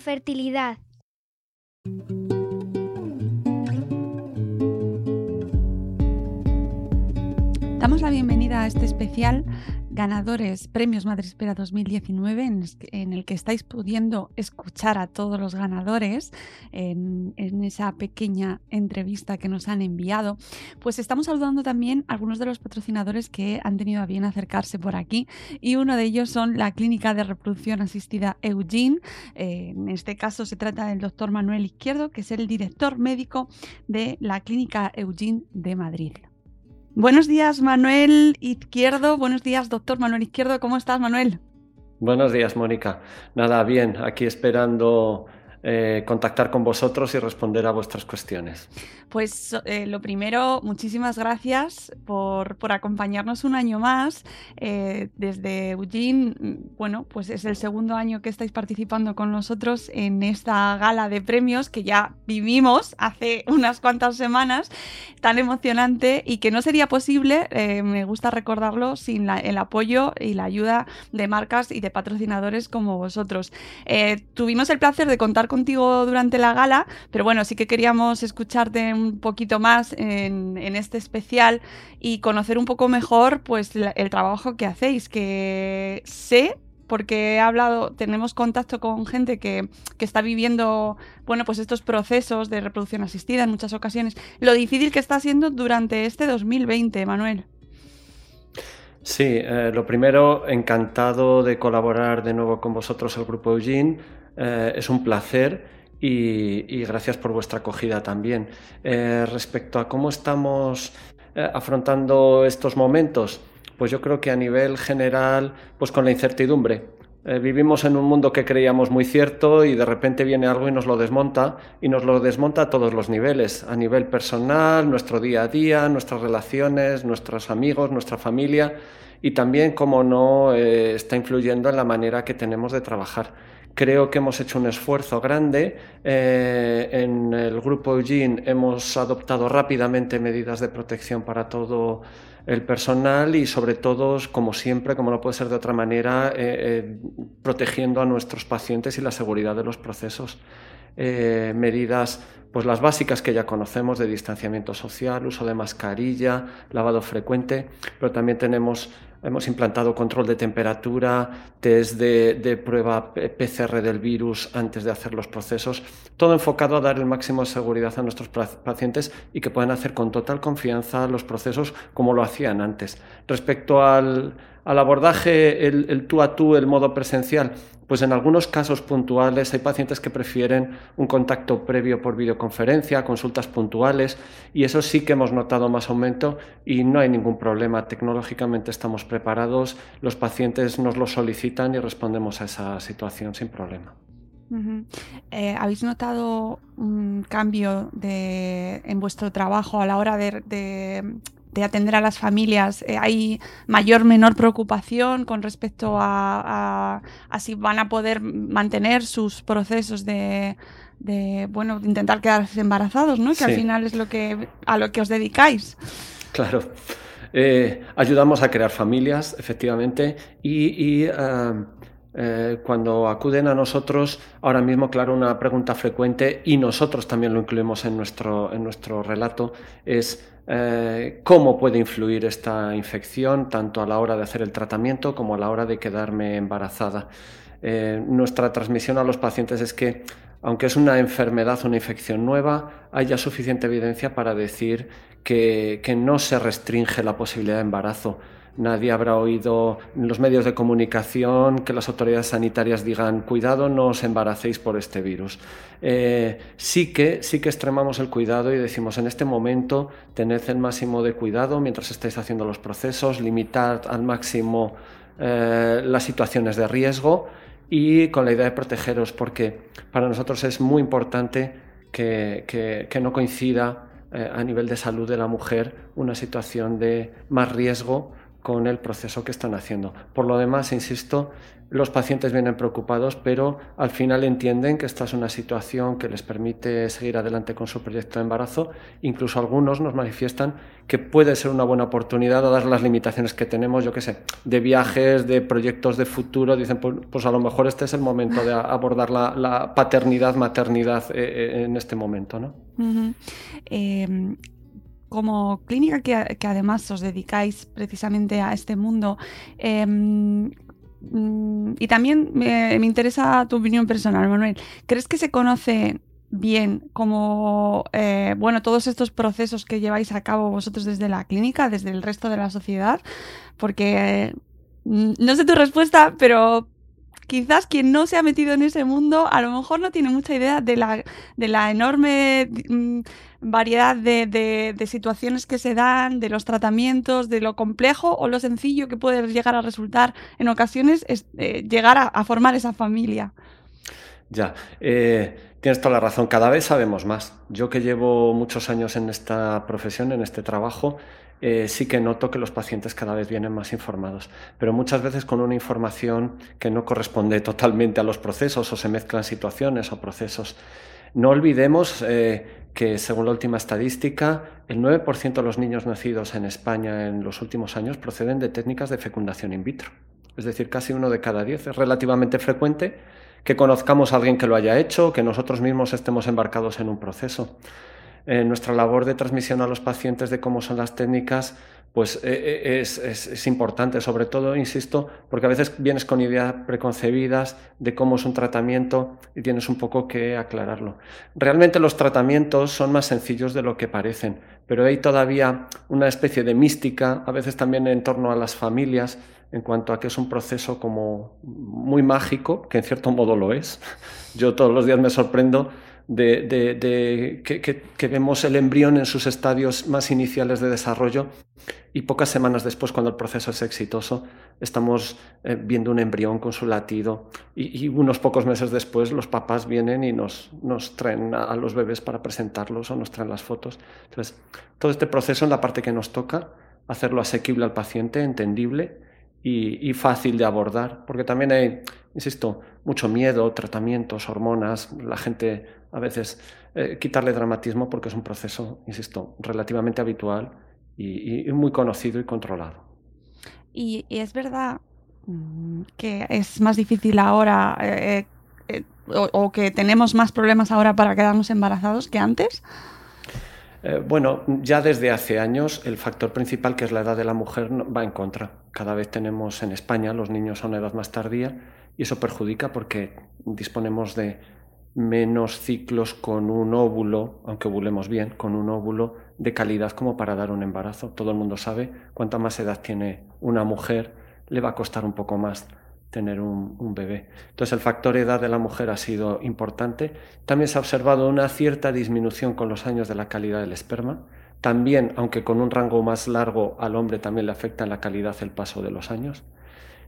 Fertilidad. Damos la bienvenida a este especial ganadores Premios Madre Espera 2019, en, el que estáis pudiendo escuchar a todos los ganadores en, esa pequeña entrevista que nos han enviado. Pues estamos saludando también a algunos de los patrocinadores que han tenido a bien acercarse por aquí y uno de ellos son la Clínica de Reproducción Asistida Eugene. En este caso se trata del doctor Manuel Izquierdo, que es el director médico de la Clínica Eugene de Madrid. Buenos días, Manuel Izquierdo. Buenos días, doctor Manuel Izquierdo. ¿Cómo estás, Manuel? Buenos días, Mónica. Nada, bien, aquí esperando eh, contactar con vosotros y responder a vuestras cuestiones. Pues eh, lo primero, muchísimas gracias por, acompañarnos un año más. Eh, desde Eugene, bueno, pues es el segundo año que estáis participando con nosotros en esta gala de premios que ya vivimos hace unas cuantas semanas, tan emocionante y que no sería posible, me gusta recordarlo, sin el apoyo y la ayuda de marcas y de patrocinadores como vosotros. tuvimos el placer de contar contigo durante la gala, pero bueno, sí que queríamos escucharte un poquito más en, este especial y conocer un poco mejor pues el trabajo que hacéis, que sé porque he hablado, tenemos contacto con gente que, está viviendo, bueno, pues estos procesos de reproducción asistida en muchas ocasiones. Lo difícil que está siendo durante este 2020, Manuel. Sí, eh, lo primero, encantado de colaborar de nuevo con vosotros, el Grupo Eugene. Eh, es un placer y, gracias por vuestra acogida también. Eh, respecto a cómo estamos eh, afrontando estos momentos, pues yo creo que a nivel general, pues con la incertidumbre. Vivimos en un mundo que creíamos muy cierto y de repente viene algo y nos lo desmonta y nos lo desmonta a todos los niveles, a nivel personal, nuestro día a día, nuestras relaciones, nuestros amigos, nuestra familia y también, como no, está influyendo en la manera que tenemos de trabajar. Creo que hemos hecho un esfuerzo grande. Eh, en el grupo Eugene hemos adoptado rápidamente medidas de protección para todo el personal y sobre todo, como siempre, como no puede ser de otra manera, eh, eh, protegiendo a nuestros pacientes y la seguridad de los procesos. medidas pues las básicas que ya conocemos de distanciamiento social, uso de mascarilla, lavado frecuente, pero también tenemos Hemos implantado control de temperatura, test de, prueba PCR del virus antes de hacer los procesos, todo enfocado a dar el máximo de seguridad a nuestros pacientes y que puedan hacer con total confianza los procesos como lo hacían antes. Respecto al, abordaje, el tú a tú, el modo presencial, pues en algunos casos puntuales hay pacientes que prefieren un contacto previo por videoconferencia, consultas puntuales, y eso sí que hemos notado más aumento y no hay ningún problema. Tecnológicamente estamos preparados, los pacientes nos lo solicitan y respondemos a esa situación sin problema. Eh, ¿Habéis notado un cambio en vuestro trabajo a la hora de atender a las familias, eh, ¿hay mayor menor preocupación con respecto a, si van a poder mantener sus procesos de, bueno, intentar quedarse embarazados, ¿no? Que al final es lo que, a lo que os dedicáis. Claro. Eh, ayudamos a crear familias, efectivamente, y, eh, cuando acuden a nosotros, ahora mismo, claro, una pregunta frecuente, y nosotros también lo incluimos en nuestro, en nuestro relato, es eh, cómo puede influir esta infección, tanto a la hora de hacer el tratamiento como a la hora de quedarme embarazada. Eh, nuestra transmisión a los pacientes es que, aunque es una enfermedad una infección nueva, haya suficiente evidencia para decir que no se restringe la posibilidad de embarazo Nadie habrá oído en los medios de comunicación que las autoridades sanitarias digan cuidado, no os embaracéis por este virus. Eh, sí, que, sí que extremamos el cuidado y decimos en este momento tened el máximo de cuidado mientras estáis haciendo los procesos, limitad al máximo eh, las situaciones de riesgo y con la idea de protegeros, porque para nosotros es muy importante que, no coincida eh, a nivel de salud de la mujer una situación de más riesgo con el proceso que están haciendo. Por lo demás, insisto, los pacientes vienen preocupados, pero al final entienden que esta es una situación que les permite seguir adelante con su proyecto de embarazo. Incluso algunos nos manifiestan que puede ser una buena oportunidad, dadas las limitaciones que tenemos, yo qué sé, de viajes, de proyectos de futuro. Dicen, pues, pues a lo mejor este es el momento de abordar la, paternidad, maternidad eh, eh, en este momento. ¿no? Como clínica que, además os dedicáis precisamente a este mundo, em, mm, y también me, interesa tu opinión personal, Manuel, ¿crees que se conoce bien como, eh, bueno, todos estos procesos que lleváis a cabo vosotros desde la clínica, desde el resto de la sociedad? Porque... Mm, no sé tu respuesta, pero quizás quien no se ha metido en ese mundo a lo mejor no tiene mucha idea de la, de la enorme mm, variedad de, situaciones que se dan, de los tratamientos, de lo complejo o lo sencillo que puede llegar a resultar en ocasiones es eh, llegar a, formar esa familia. Ya, eh, tienes toda la razón, cada vez sabemos más. Yo que llevo muchos años en esta profesión, en este trabajo, eh, sí que noto que los pacientes cada vez vienen más informados, pero muchas veces con una información que no corresponde totalmente a los procesos o se mezclan situaciones o procesos. No olvidemos que según la última estadística, el 9% de los niños nacidos en España en los últimos años proceden de técnicas de fecundación in vitro. Es decir, casi uno de cada diez. Es relativamente frecuente que conozcamos a alguien que lo haya hecho, que nosotros mismos estemos embarcados en un proceso. Eh, nuestra labor de transmisión a los pacientes de cómo son las técnicas pues eh, eh, es, importante, sobre todo, insisto, porque a veces vienes con ideas preconcebidas de cómo es un tratamiento y tienes un poco que aclararlo. Realmente los tratamientos son más sencillos de lo que parecen, pero hay todavía una especie de mística, a veces también en torno a las familias, en cuanto a que es un proceso como muy mágico, que en cierto modo lo es. Yo todos los días me sorprendo de, que, vemos el embrión en sus estadios más iniciales de desarrollo y pocas semanas después, cuando el proceso es exitoso, estamos eh, viendo un embrión con su latido y, unos pocos meses después los papás vienen y nos, nos traen a, los bebés para presentarlos o nos traen las fotos. Entonces, todo este proceso en la parte que nos toca, hacerlo asequible al paciente, entendible y, y fácil de abordar, porque también hay, insisto, mucho miedo, tratamientos, hormonas, la gente a veces eh, quitarle dramatismo porque es un proceso, insisto, relativamente habitual y, muy conocido y controlado. Y, es verdad mm, que es más difícil ahora eh, eh, o, que tenemos más problemas ahora para quedarnos embarazados que antes. bueno, ya desde hace años el factor principal, que es la edad de la mujer, va en contra. Cada vez tenemos en España los niños a una edad más tardía y eso perjudica porque disponemos de menos ciclos con un óvulo, aunque ovulemos bien, con un óvulo de calidad como para dar un embarazo. Todo el mundo sabe, cuanta más edad tiene una mujer, le va a costar un poco más tener un, bebé. Entonces el factor edad de la mujer ha sido importante. También se ha observado una cierta disminución con los años de la calidad del esperma. También, aunque con un rango más largo al hombre también le afecta la calidad el paso de los años.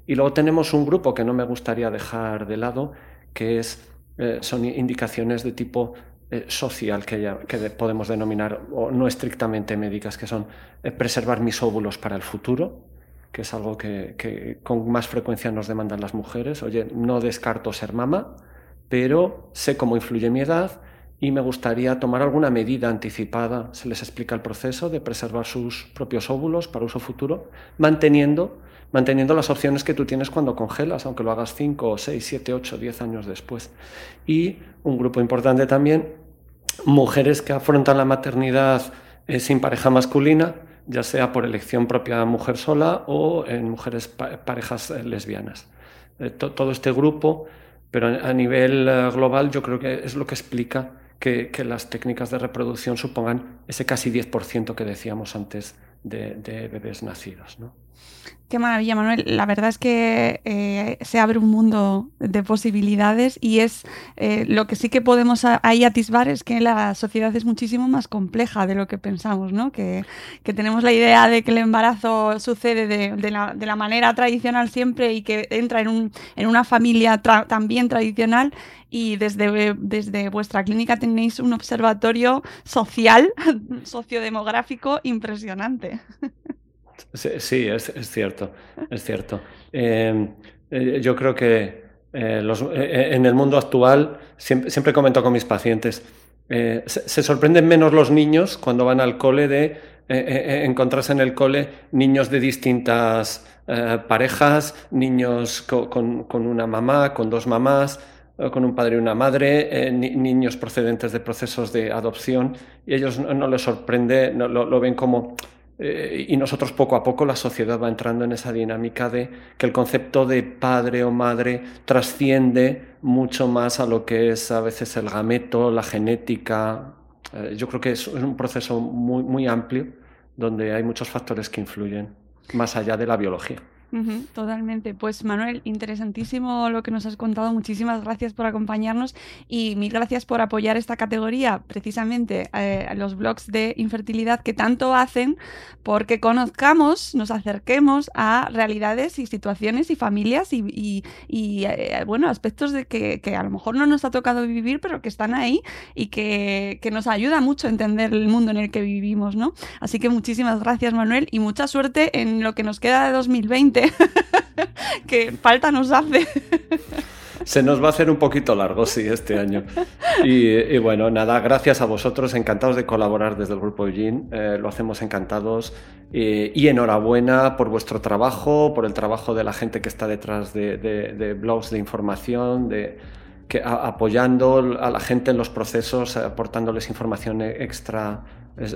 Y luego tenemos un grupo que no me gustaría dejar de lado, que es eh, son indicaciones de tipo eh, social que, que, podemos denominar, o no estrictamente médicas, que son eh, preservar mis óvulos para el futuro, que es algo que, con más frecuencia nos demandan las mujeres. Oye, no descarto ser mamá, pero sé cómo influye mi edad y me gustaría tomar alguna medida anticipada. Se les explica el proceso de preservar sus propios óvulos para uso futuro, manteniendo, manteniendo las opciones que tú tienes cuando congelas, aunque lo hagas 5, 6, 7, 8, 10 años después. Y un grupo importante también, mujeres que afrontan la maternidad eh, sin pareja masculina, ya sea por elección propia mujer sola o en mujeres parejas eh, lesbianas. Eh, todo este grupo, pero a nivel global yo creo que es lo que explica que, las técnicas de reproducción supongan ese casi 10% que decíamos antes de, de bebés nacidos. ¿no? Qué maravilla, Manuel. La verdad es que eh, se abre un mundo de posibilidades y es eh, lo que sí que podemos ahí atisbar es que la sociedad es muchísimo más compleja de lo que pensamos, ¿no? Que, tenemos la idea de que el embarazo sucede de, la, manera tradicional siempre y que entra en, un, una familia también tradicional y desde, desde vuestra clínica tenéis un observatorio social, sociodemográfico impresionante. Sí, es, cierto, es cierto. Em, eh, yo creo que eh, eh, en el mundo actual, siempre, comento con mis pacientes, se, sorprenden menos los niños cuando van al cole de encontrarse en el cole niños de distintas parejas, niños con, una mamá, con dos mamás, con un padre y una madre, niños procedentes de procesos de adopción, y ellos no, les sorprende, no, lo ven como eh, y nosotros poco a poco la sociedad va entrando en esa dinámica de que el concepto de padre o madre trasciende mucho más a lo que es a veces el gameto, la genética. Eh, yo creo que es, un proceso muy, muy amplio donde hay muchos factores que influyen más allá de la biología totalmente. Pues Manuel, interesantísimo lo que nos has contado. Muchísimas gracias por acompañarnos y mil gracias por apoyar esta categoría, precisamente eh, los blogs de infertilidad que tanto hacen porque conozcamos, nos acerquemos a realidades y situaciones y familias y, eh, bueno, aspectos de que, a lo mejor no nos ha tocado vivir, pero que están ahí y que, que nos ayuda mucho a entender el mundo en el que vivimos, ¿no? Así que muchísimas gracias, Manuel, y mucha suerte en lo que nos queda de 2020 que falta nos hace. Se nos va a hacer un poquito largo, sí, este año. Y, bueno, nada, gracias a vosotros, encantados de colaborar desde el Grupo Eugene, eh, lo hacemos encantados. y enhorabuena por vuestro trabajo, por el trabajo de la gente que está detrás de, blogs de información, de, que, apoyando a la gente en los procesos, aportándoles información extra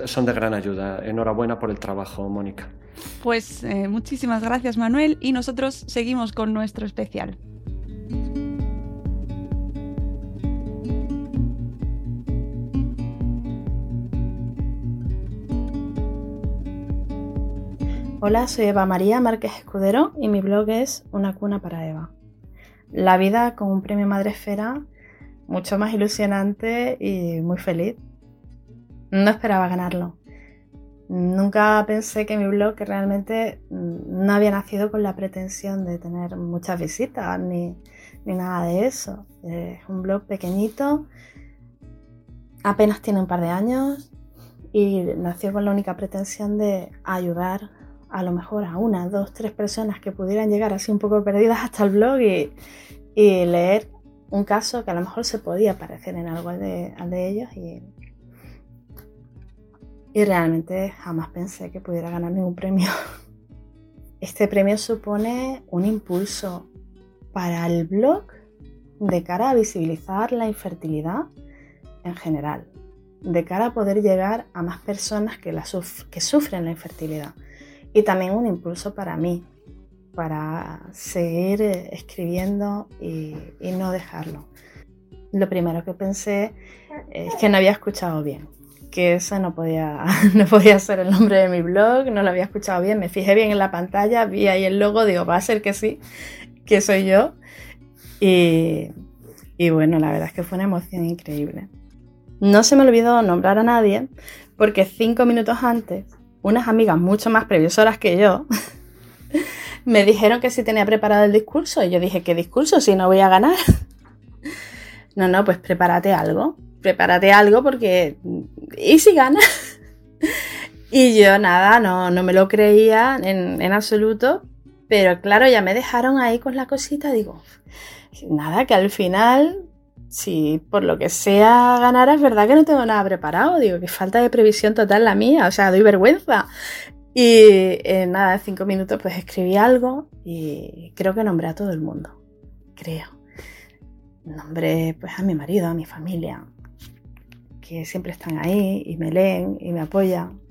son de gran ayuda. Enhorabuena por el trabajo, Mónica. Pues eh, muchísimas gracias, Manuel, y nosotros seguimos con nuestro especial. Hola, soy Eva María Márquez Escudero y mi blog es Una cuna para Eva. La vida con un premio Madre Esfera mucho más ilusionante y muy feliz. No esperaba ganarlo. Nunca pensé que mi blog realmente mm, no había nacido con la pretensión de tener muchas visitas ni, nada de eso. Es un blog pequeñito, apenas tiene un par de años y nació con la única pretensión de ayudar a lo mejor a una, dos, tres personas que pudieran llegar así un poco perdidas hasta el blog y, leer un caso que a lo mejor se podía parecer en algo de, al de ellos y, y realmente jamás pensé que pudiera ganar ningún premio. Este premio supone un impulso para el blog de cara a visibilizar la infertilidad en general, de cara a poder llegar a más personas que, sufren la infertilidad y también un impulso para mí, para seguir eh, escribiendo y no dejarlo. Lo primero que pensé es que no había escuchado bien que ese no podía, no podía ser el nombre de mi blog, no lo había escuchado bien, me fijé bien en la pantalla, vi ahí el logo, digo, va a ser que sí, que soy yo. Y, y bueno, la verdad es que fue una emoción increíble. No se me olvidó nombrar a nadie, porque cinco minutos antes, unas amigas mucho más previsoras que yo me dijeron que si tenía preparado el discurso. Y yo dije, ¿qué discurso si no voy a ganar? no, no, pues prepárate algo prepárate algo porque... ¿Y si gana? y yo nada, no, no me lo creía en, en absoluto, pero claro, ya me dejaron ahí con la cosita, digo, nada, que al final si por lo que sea ganara, es verdad que no tengo nada preparado. Digo, que falta de previsión total la mía, o sea, doy vergüenza. Y en nada, de cinco minutos pues escribí algo y creo que nombré a todo el mundo. Creo. Nombré pues a mi marido, a mi familia, que siempre están ahí y me leen y me apoyan.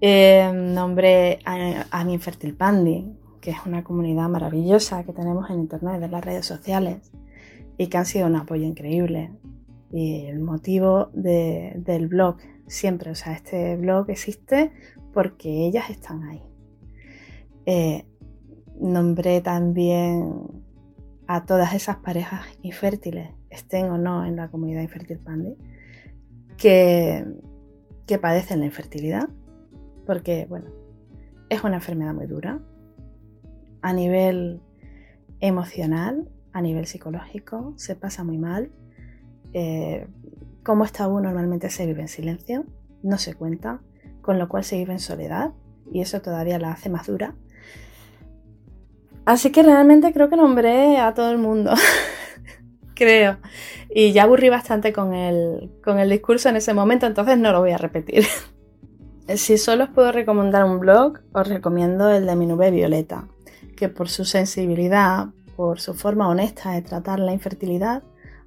Eh, nombré a, mi Infertil Pandi, que es una comunidad maravillosa que tenemos en internet, en las redes sociales y que han sido un apoyo increíble. Y el motivo del blog siempre, o sea, este blog existe porque ellas están ahí. Eh, nombré también a todas esas parejas infértiles, estén o no en la comunidad infértil Pandi, que, padecen la infertilidad, porque, bueno, es una enfermedad muy dura a nivel emocional, a nivel psicológico, se pasa muy mal. Eh, como tabú normalmente se vive en silencio, no se cuenta, con lo cual se vive en soledad y eso todavía la hace más dura. Así que realmente creo que nombré a todo el mundo, creo. Y ya aburrí bastante con el, con el discurso en ese momento, entonces no lo voy a repetir. si solo os puedo recomendar un blog, os recomiendo el de mi nube violeta, que por su sensibilidad, por su forma honesta de tratar la infertilidad,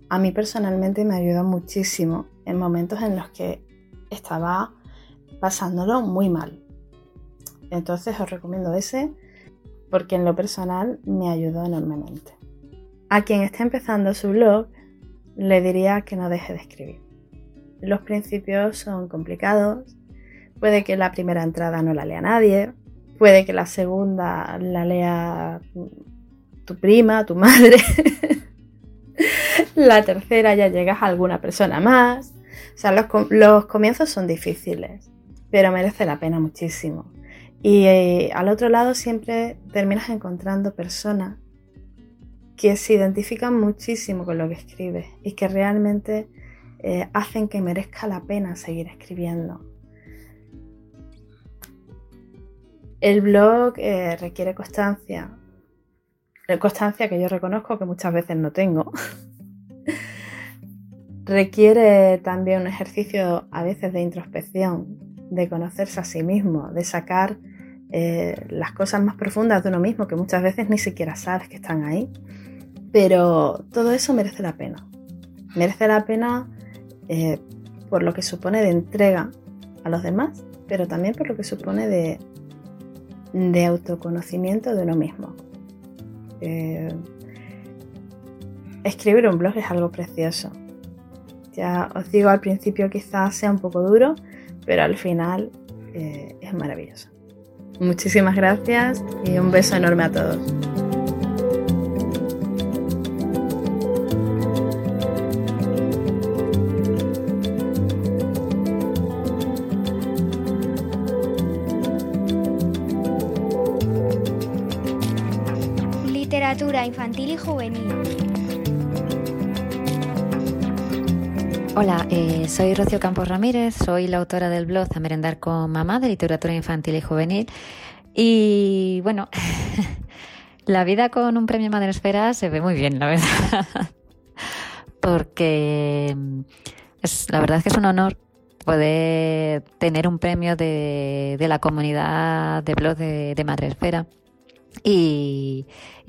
a mí personalmente me ayudó muchísimo en momentos en los que estaba pasándolo muy mal. Entonces os recomiendo ese porque en lo personal me ayudó enormemente. A quien está empezando su blog le diría que no deje de escribir. Los principios son complicados, puede que la primera entrada no la lea nadie, puede que la segunda la lea tu prima, tu madre. la tercera ya llegas a alguna persona más. O sea, los, comienzos son difíciles, pero merece la pena muchísimo. Y eh, al otro lado siempre terminas encontrando personas que se identifican muchísimo con lo que escribes y que realmente eh, hacen que merezca la pena seguir escribiendo. El blog eh, requiere constancia, constancia que yo reconozco que muchas veces no tengo. Requiere también un ejercicio a veces de introspección, de conocerse a sí mismo, de sacar eh, las cosas más profundas de uno mismo que muchas veces ni siquiera sabes que están ahí. Pero todo eso merece la pena. Merece la pena eh, por lo que supone de entrega a los demás, pero también por lo que supone de, de autoconocimiento de uno mismo. Eh, escribir un blog es algo precioso. Ya os digo, al principio quizás sea un poco duro, pero al final eh, es maravilloso. Muchísimas gracias y un beso enorme a todos. Soy Rocío Campos Ramírez, soy la autora del blog A Merendar con Mamá de literatura infantil y juvenil. Y bueno, la vida con un premio Madresfera se ve muy bien, la verdad. Porque es, la verdad es que es un honor poder tener un premio de, la comunidad de blog de, de Madresfera y,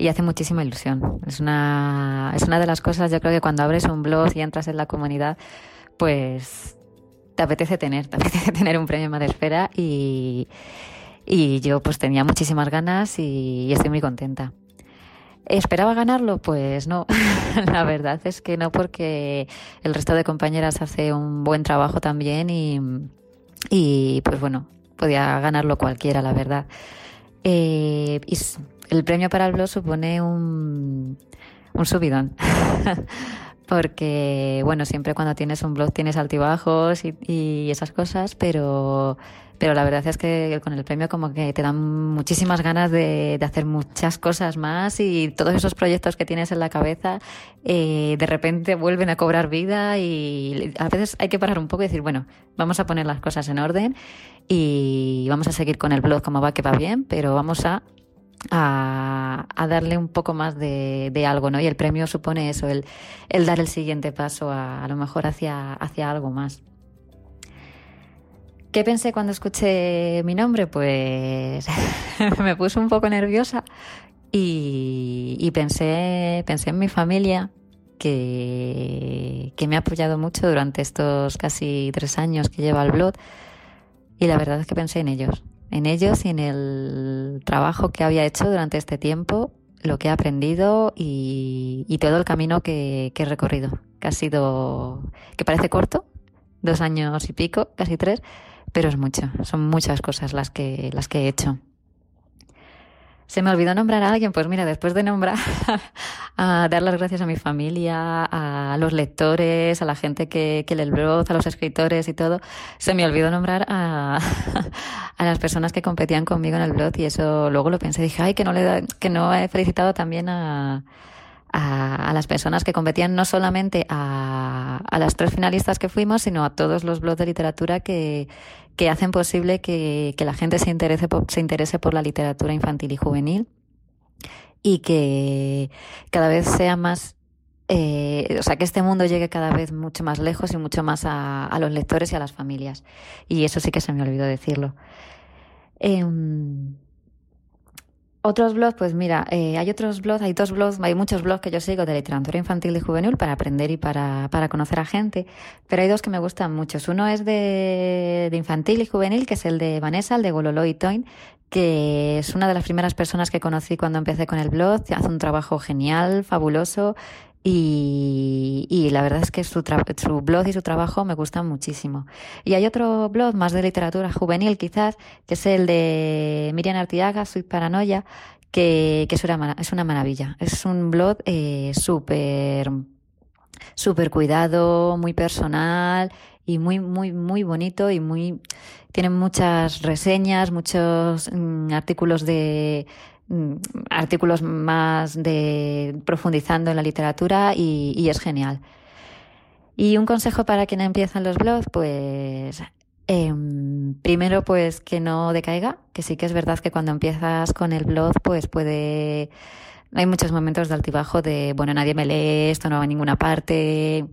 hace muchísima ilusión. Es una, es una de las cosas, yo creo que cuando abres un blog y entras en la comunidad, pues te apetece tener, te apetece tener un premio Madresfera y, y yo pues tenía muchísimas ganas y, estoy muy contenta. ¿Esperaba ganarlo? Pues no, la verdad es que no porque el resto de compañeras hace un buen trabajo también y, y pues bueno, podía ganarlo cualquiera, la verdad. Eh, y el premio para el blog supone un, un subidón. porque, bueno, siempre cuando tienes un blog tienes altibajos y, y esas cosas, pero pero la verdad es que con el premio como que te dan muchísimas ganas de, hacer muchas cosas más y todos esos proyectos que tienes en la cabeza eh, de repente vuelven a cobrar vida y a veces hay que parar un poco y decir, bueno, vamos a poner las cosas en orden y vamos a seguir con el blog como va, que va bien, pero vamos a a, darle un poco más de, algo, ¿no? Y el premio supone eso, el, dar el siguiente paso a, lo mejor hacia, algo más. ¿Qué pensé cuando escuché mi nombre? Pues me puse un poco nerviosa y, pensé, pensé en mi familia, que, que, me ha apoyado mucho durante estos casi tres años que lleva el blog. Y la verdad es que pensé en ellos, en ellos y en el trabajo que había hecho durante este tiempo, lo que he aprendido y, y todo el camino que, que he recorrido, que ha sido, que parece corto, dos años y pico, casi tres, pero es mucho, son muchas cosas las que, las que he hecho. Se me olvidó nombrar a alguien, pues mira, después de nombrar, a dar las gracias a mi familia, a los lectores, a la gente que, que lee el blog, a los escritores y todo, se me olvidó nombrar a, a las personas que competían conmigo en el blog y eso luego lo pensé, dije, ay, que no, le que no he felicitado también a, a, las personas que competían, no solamente a, a, las tres finalistas que fuimos, sino a todos los blogs de literatura que, que hacen posible que, que, la gente se interese, por, se interese por la literatura infantil y juvenil y que cada vez sea más eh, o sea, que este mundo llegue cada vez mucho más lejos y mucho más a, a, los lectores y a las familias. Y eso sí que se me olvidó decirlo. Eh, otros blogs, pues mira, eh, hay otros blogs, hay dos blogs, hay muchos blogs que yo sigo de literatura infantil y juvenil para aprender y para, para conocer a gente, pero hay dos que me gustan mucho. Uno es de, de infantil y juvenil, que es el de Vanessa, el de Gololo y Toin, que es una de las primeras personas que conocí cuando empecé con el blog, hace un trabajo genial, fabuloso, y, la verdad es que su, blog y su trabajo me gustan muchísimo. Y hay otro blog más de literatura juvenil quizás, que es el de Miriam Artiaga, Sweet Paranoia, que, que es, una, es una maravilla. Es un blog eh, súper cuidado, muy personal y muy, muy, muy bonito y muy, tiene muchas reseñas, muchos mm, artículos de, artículos más de profundizando en la literatura y, es genial. Y un consejo para quien empieza en los blogs, pues em, primero pues que no decaiga, que sí que es verdad que cuando empiezas con el blog pues puede... Hay muchos momentos de altibajo de, bueno, nadie me lee, esto no va a ninguna parte,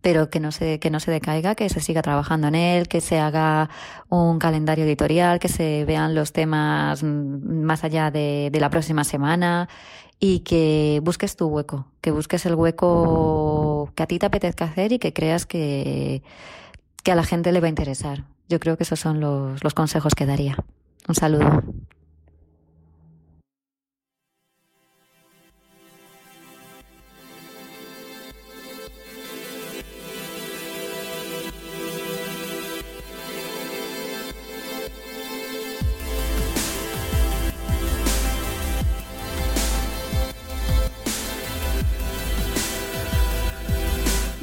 pero que no se, que no se decaiga, que se siga trabajando en él, que se haga un calendario editorial, que se vean los temas más allá de, de la próxima semana y que busques tu hueco, que busques el hueco que a ti te apetezca hacer y que creas que, que a la gente le va a interesar. Yo creo que esos son los, los consejos que daría. Un saludo.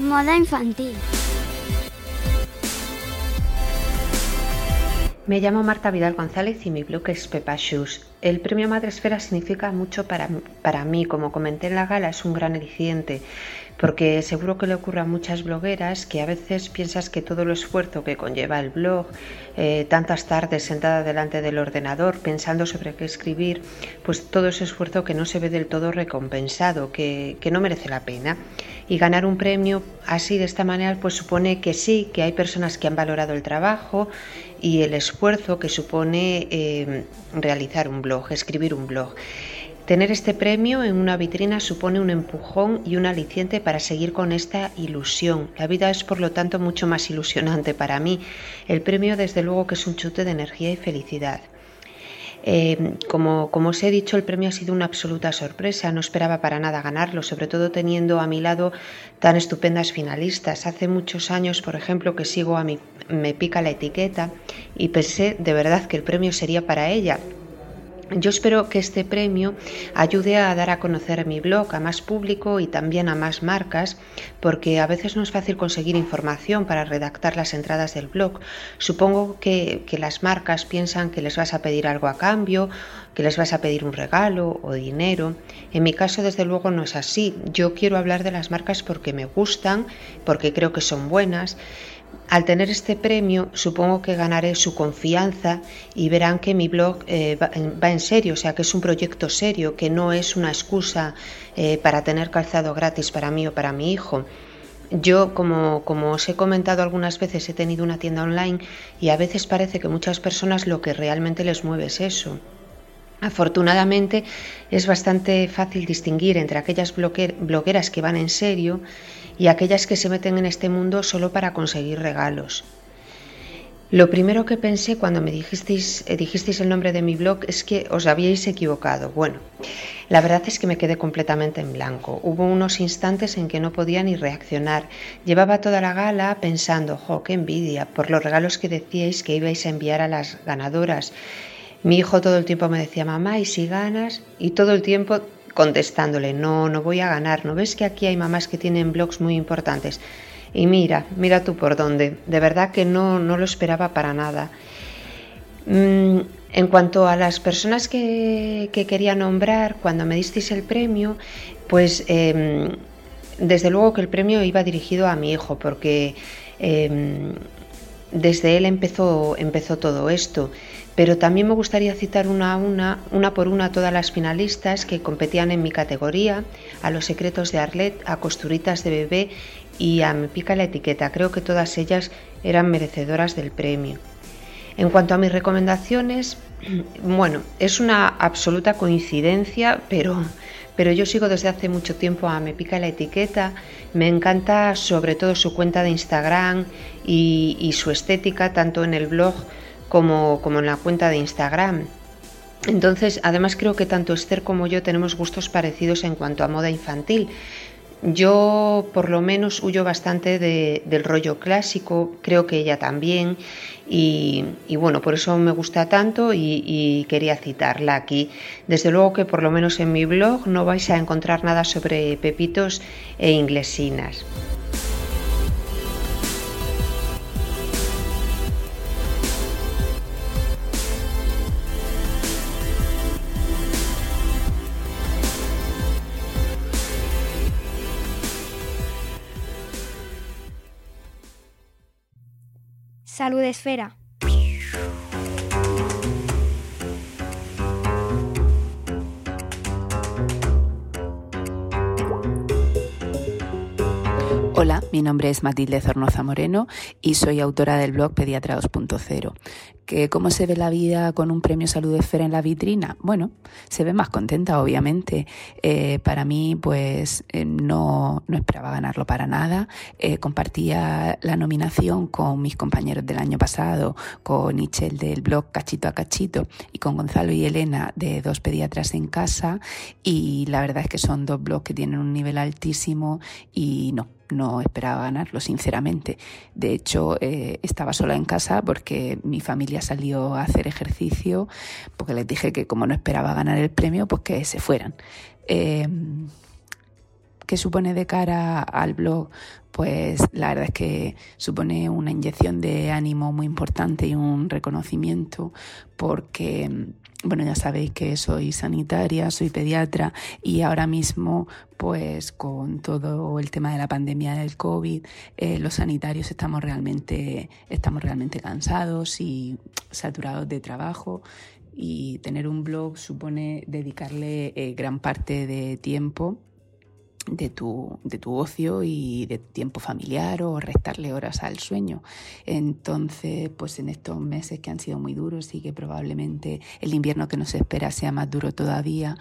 Moda infantil. Me llamo Marta Vidal González y mi blog es Pepa Shoes. El premio Madresfera significa mucho para, para mí. Como comenté en la gala, es un gran aliciente porque seguro que le ocurre a muchas blogueras que a veces piensas que todo el esfuerzo que conlleva el blog, eh, tantas tardes sentada delante del ordenador pensando sobre qué escribir, pues todo ese esfuerzo que no se ve del todo recompensado, que, no merece la pena. Y ganar un premio así de esta manera pues supone que sí, que hay personas que han valorado el trabajo y el esfuerzo que supone eh, realizar un blog, escribir un blog. Tener este premio en una vitrina supone un empujón y un aliciente para seguir con esta ilusión. La vida es por lo tanto mucho más ilusionante para mí. El premio desde luego que es un chute de energía y felicidad. Eh, como, como, os he dicho, el premio ha sido una absoluta sorpresa. No esperaba para nada ganarlo, sobre todo teniendo a mi lado tan estupendas finalistas. Hace muchos años, por ejemplo, que sigo a mi Me Pica la Etiqueta y pensé de verdad que el premio sería para ella Yo espero que este premio ayude a dar a conocer mi blog a más público y también a más marcas, porque a veces no es fácil conseguir información para redactar las entradas del blog. Supongo que, las marcas piensan que les vas a pedir algo a cambio, que les vas a pedir un regalo o dinero. En mi caso, desde luego, no es así. Yo quiero hablar de las marcas porque me gustan, porque creo que son buenas al tener este premio, supongo que ganaré su confianza y verán que mi blog eh, va, en serio, o sea, que es un proyecto serio, que no es una excusa eh, para tener calzado gratis para mí o para mi hijo. Yo, como, como os he comentado algunas veces, he tenido una tienda online y a veces parece que muchas personas lo que realmente les mueve es eso. Afortunadamente es bastante fácil distinguir entre aquellas blogueras que van en serio y aquellas que se meten en este mundo solo para conseguir regalos. Lo primero que pensé cuando me dijisteis, eh, dijisteis el nombre de mi blog es que os habíais equivocado. Bueno, la verdad es que me quedé completamente en blanco. Hubo unos instantes en que no podía ni reaccionar. Llevaba toda la gala pensando, jo, qué envidia, por los regalos que decíais que ibais a enviar a las ganadoras. Mi hijo todo el tiempo me decía, mamá, ¿y si ganas? Y todo el tiempo contestándole, no, no voy a ganar, ¿no ves que aquí hay mamás que tienen blogs muy importantes? Y mira, mira tú por dónde, de verdad que no, no lo esperaba para nada. Mm, en cuanto a las personas que, quería nombrar cuando me disteis el premio, pues em, desde luego que el premio iba dirigido a mi hijo, porque em, desde él empezó, empezó todo esto pero también me gustaría citar una a una, una por una, a todas las finalistas que competían en mi categoría, a Los Secretos de Arlet, a Costuritas de Bebé y a Me Pica la Etiqueta. Creo que todas ellas eran merecedoras del premio. En cuanto a mis recomendaciones, bueno, es una absoluta coincidencia, pero, pero yo sigo desde hace mucho tiempo a Me Pica la Etiqueta. Me encanta sobre todo su cuenta de Instagram y, y su estética, tanto en el blog como, en la cuenta de Instagram. Entonces, además creo que tanto Esther como yo tenemos gustos parecidos en cuanto a moda infantil. Yo por lo menos huyo bastante del rollo clásico, creo que ella también, y, bueno, por eso me gusta tanto y, y, quería citarla aquí. Desde luego que por lo menos en mi blog no vais a encontrar nada sobre pepitos e inglesinas. Salud Esfera. Hola, mi nombre es Matilde Zornoza Moreno y soy autora del blog Pediatra 2.0. ¿Cómo se ve la vida con un premio Salud Esfera en la vitrina? Bueno, se ve más contenta, obviamente. Eh, para mí, pues eh, no, no, esperaba ganarlo para nada. Eh, compartía la nominación con mis compañeros del año pasado, con Michelle del blog Cachito a Cachito y con Gonzalo y Elena de Dos Pediatras en Casa. Y la verdad es que son dos blogs que tienen un nivel altísimo y no, no esperaba ganarlo, sinceramente. De hecho, eh, estaba sola en casa porque mi familia salió a hacer ejercicio, porque les dije que como no esperaba ganar el premio, pues que se fueran. Em, ¿Qué supone de cara al blog? Pues la verdad es que supone una inyección de ánimo muy importante y un reconocimiento porque bueno, ya sabéis que soy sanitaria, soy pediatra y ahora mismo, pues con todo el tema de la pandemia del COVID, eh, los sanitarios estamos realmente, estamos realmente cansados y saturados de trabajo y tener un blog supone dedicarle eh, gran parte de tiempo de tu, de tu ocio y de tiempo familiar o restarle horas al sueño. Entonces, pues en estos meses que han sido muy duros y que probablemente el invierno que nos espera sea más duro todavía,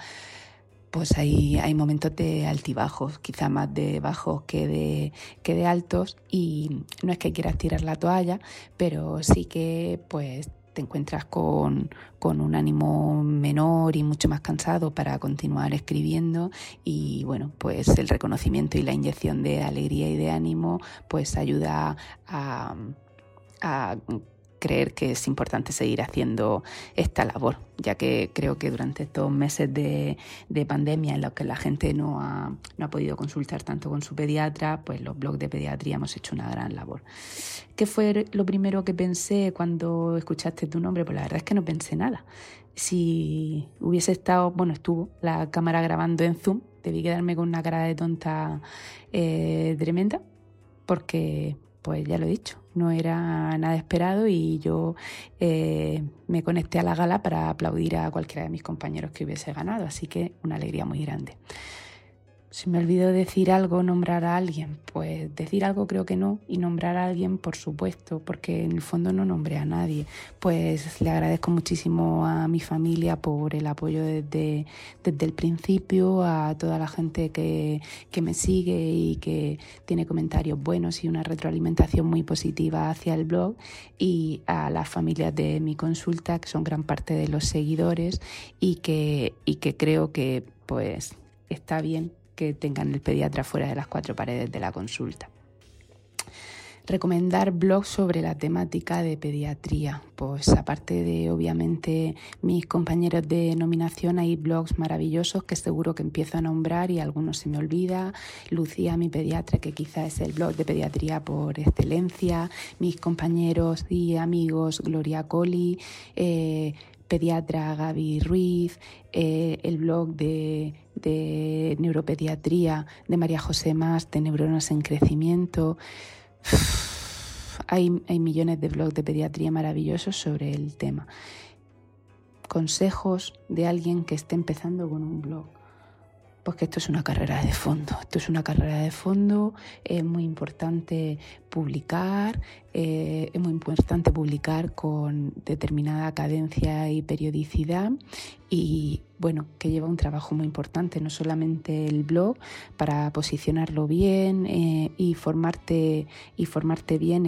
pues hay, hay momentos de altibajos, quizá más de bajos que de, que de altos y no es que quieras tirar la toalla, pero sí que pues te encuentras con, un ánimo menor y mucho más cansado para continuar escribiendo. Y bueno, pues el reconocimiento y la inyección de alegría y de ánimo pues ayuda a, creer que es importante seguir haciendo esta labor, ya que creo que durante estos meses de, pandemia en los que la gente no ha, no ha, podido consultar tanto con su pediatra, pues los blogs de pediatría hemos hecho una gran labor. ¿Qué fue lo primero que pensé cuando escuchaste tu nombre? Pues la verdad es que no pensé nada. Si hubiese estado, bueno, estuvo la cámara grabando en Zoom, debí quedarme con una cara de tonta eh, tremenda, porque pues ya lo he dicho, no era nada esperado y yo eh, me conecté a la gala para aplaudir a cualquiera de mis compañeros que hubiese ganado, así que una alegría muy grande. Si me olvido decir algo, nombrar a alguien, pues decir algo creo que no y nombrar a alguien por supuesto, porque en el fondo no nombré a nadie. Pues le agradezco muchísimo a mi familia por el apoyo desde, desde el principio, a toda la gente que, que me sigue y que tiene comentarios buenos y una retroalimentación muy positiva hacia el blog y a las familias de mi consulta, que son gran parte de los seguidores y que, y que creo que pues está bien que tengan el pediatra fuera de las cuatro paredes de la consulta. Recomendar blogs sobre la temática de pediatría. Pues aparte de obviamente mis compañeros de nominación, hay blogs maravillosos que seguro que empiezo a nombrar y algunos se me olvida. Lucía, mi pediatra, que quizá es el blog de pediatría por excelencia. Mis compañeros y amigos Gloria Coli, eh, pediatra Gaby Ruiz, eh, el blog de, neuropediatría de María José Más, de neuronas en crecimiento. Hay, hay millones de blogs de pediatría maravillosos sobre el tema. Consejos de alguien que esté empezando con un blog pues que esto es una carrera de fondo. Esto es una carrera de fondo, es muy importante publicar, eh, es muy importante publicar con determinada cadencia y periodicidad y bueno, que lleva un trabajo muy importante, no solamente el blog para posicionarlo bien eh, y, formarte, y formarte bien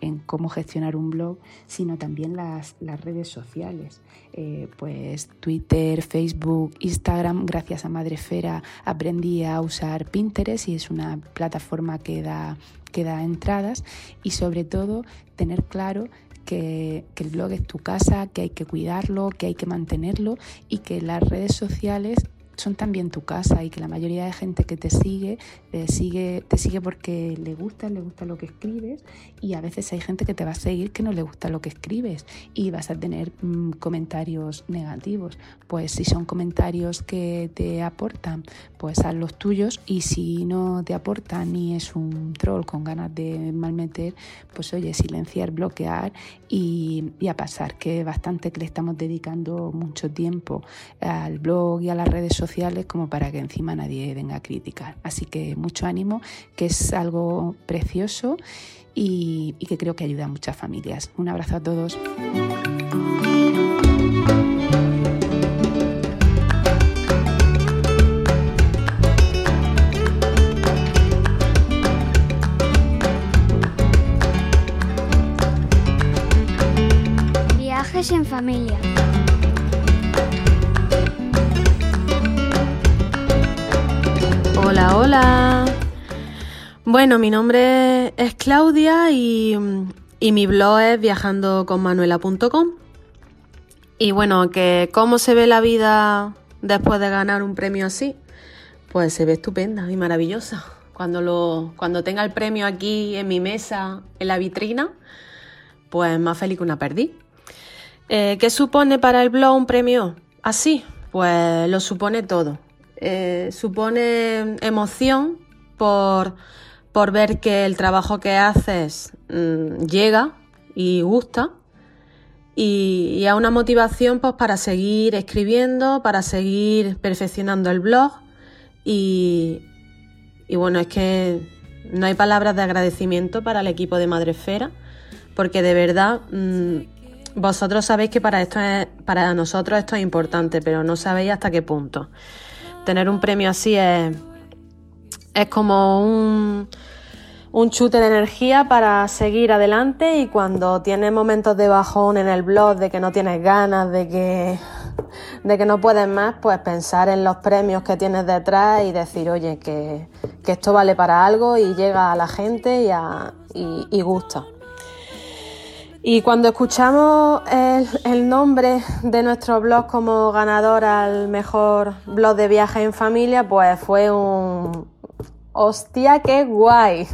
en, cómo gestionar un blog, sino también las, redes sociales. Eh, pues Twitter, Facebook, Instagram, gracias a Madrefera aprendí a usar Pinterest y es una plataforma que da, que da entradas y sobre todo tener claro que, el blog es tu casa, que hay que cuidarlo, que hay que mantenerlo y que las redes sociales son también tu casa y que la mayoría de gente que te sigue, te sigue, te sigue porque le gusta, le gusta lo que escribes y a veces hay gente que te va a seguir que no le gusta lo que escribes y vas a tener mm, comentarios negativos. Pues si son comentarios que te aportan, pues haz los tuyos y si no te aportan ni es un troll con ganas de malmeter, pues oye, silenciar, bloquear y, y a pasar, que bastante que le estamos dedicando mucho tiempo al blog y a las redes sociales como para que encima nadie venga a criticar. Así que mucho ánimo, que es algo precioso y, y que creo que ayuda a muchas familias. Un abrazo a todos. Hola, hola. Bueno, mi nombre es Claudia y, mi blog es viajandoconmanuela.com. Y bueno, que cómo se ve la vida después de ganar un premio así, pues se ve estupenda y maravillosa. Cuando, lo, cuando tenga el premio aquí en mi mesa, en la vitrina, pues más feliz que una perdí. Eh, ¿Qué supone para el blog un premio así? Pues lo supone todo. Eh, supone emoción por, ver que el trabajo que haces mm, llega y gusta y, a una motivación pues, para seguir escribiendo, para seguir perfeccionando el blog y, bueno, es que no hay palabras de agradecimiento para el equipo de Madrefera porque de verdad mm, vosotros sabéis que para, esto es, para nosotros esto es importante, pero no sabéis hasta qué punto tener un premio así es, es como un, un chute de energía para seguir adelante y cuando tienes momentos de bajón en el blog, de que no tienes ganas, de que, de que no puedes más, pues pensar en los premios que tienes detrás y decir, oye, que, esto vale para algo y llega a la gente y, y gusta. Y cuando escuchamos el, nombre de nuestro blog como ganador al mejor blog de viaje en familia, pues fue un... ¡Hostia, qué guay!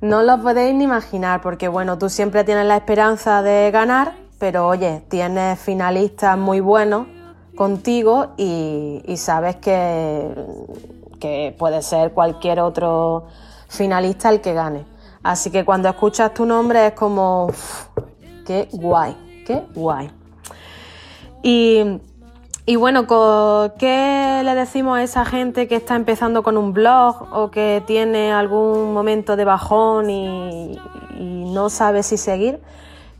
No lo podéis ni imaginar, porque bueno, tú siempre tienes la esperanza de ganar, pero oye, tienes finalistas muy buenos contigo y, sabes que, que puede ser cualquier otro finalista el que gane. Así que cuando escuchas tu nombre es como, qué guay, qué guay. Y, y bueno, ¿qué le decimos a esa gente que está empezando con un blog o que tiene algún momento de bajón y, y no sabe si seguir?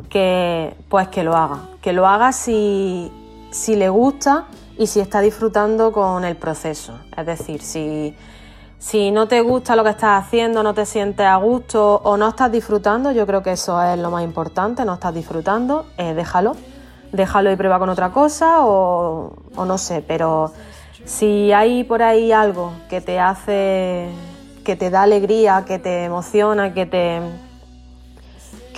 Que pues que lo haga, que lo haga si, si le gusta y si está disfrutando con el proceso. Es decir, si, si no te gusta lo que estás haciendo, no te sientes a gusto o no estás disfrutando, yo creo que eso es lo más importante, no estás disfrutando, eh, déjalo, déjalo y prueba con otra cosa o, o no sé, pero si hay por ahí algo que te hace, que te da alegría, que te emociona, que te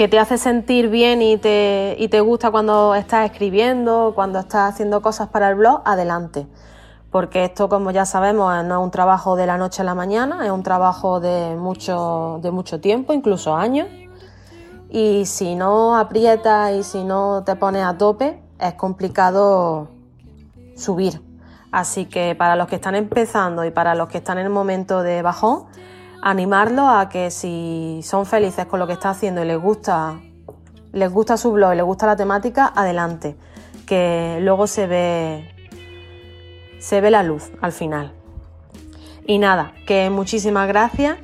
que te hace sentir bien y te, y te gusta cuando estás escribiendo, cuando estás haciendo cosas para el blog, adelante. Porque esto, como ya sabemos, no es un trabajo de la noche a la mañana, es un trabajo de mucho, de mucho tiempo, incluso años. Y si no aprietas y si no te pones a tope, es complicado subir. Así que para los que están empezando y para los que están en el momento de bajón, animarlos a que si son felices con lo que está haciendo y les gusta, les gusta su blog y les gusta la temática, adelante, que luego se ve, se ve la luz al final. Y nada, que muchísimas gracias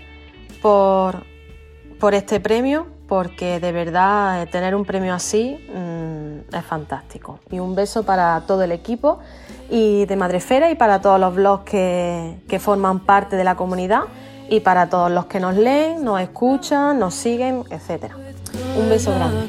por, por este premio, porque de verdad eh, tener un premio así mm, es fantástico. Y un beso para todo el equipo y de Madrefera y para todos los blogs que, que forman parte de la comunidad y para todos los que nos leen, nos escuchan, nos siguen, etc. Un beso grande.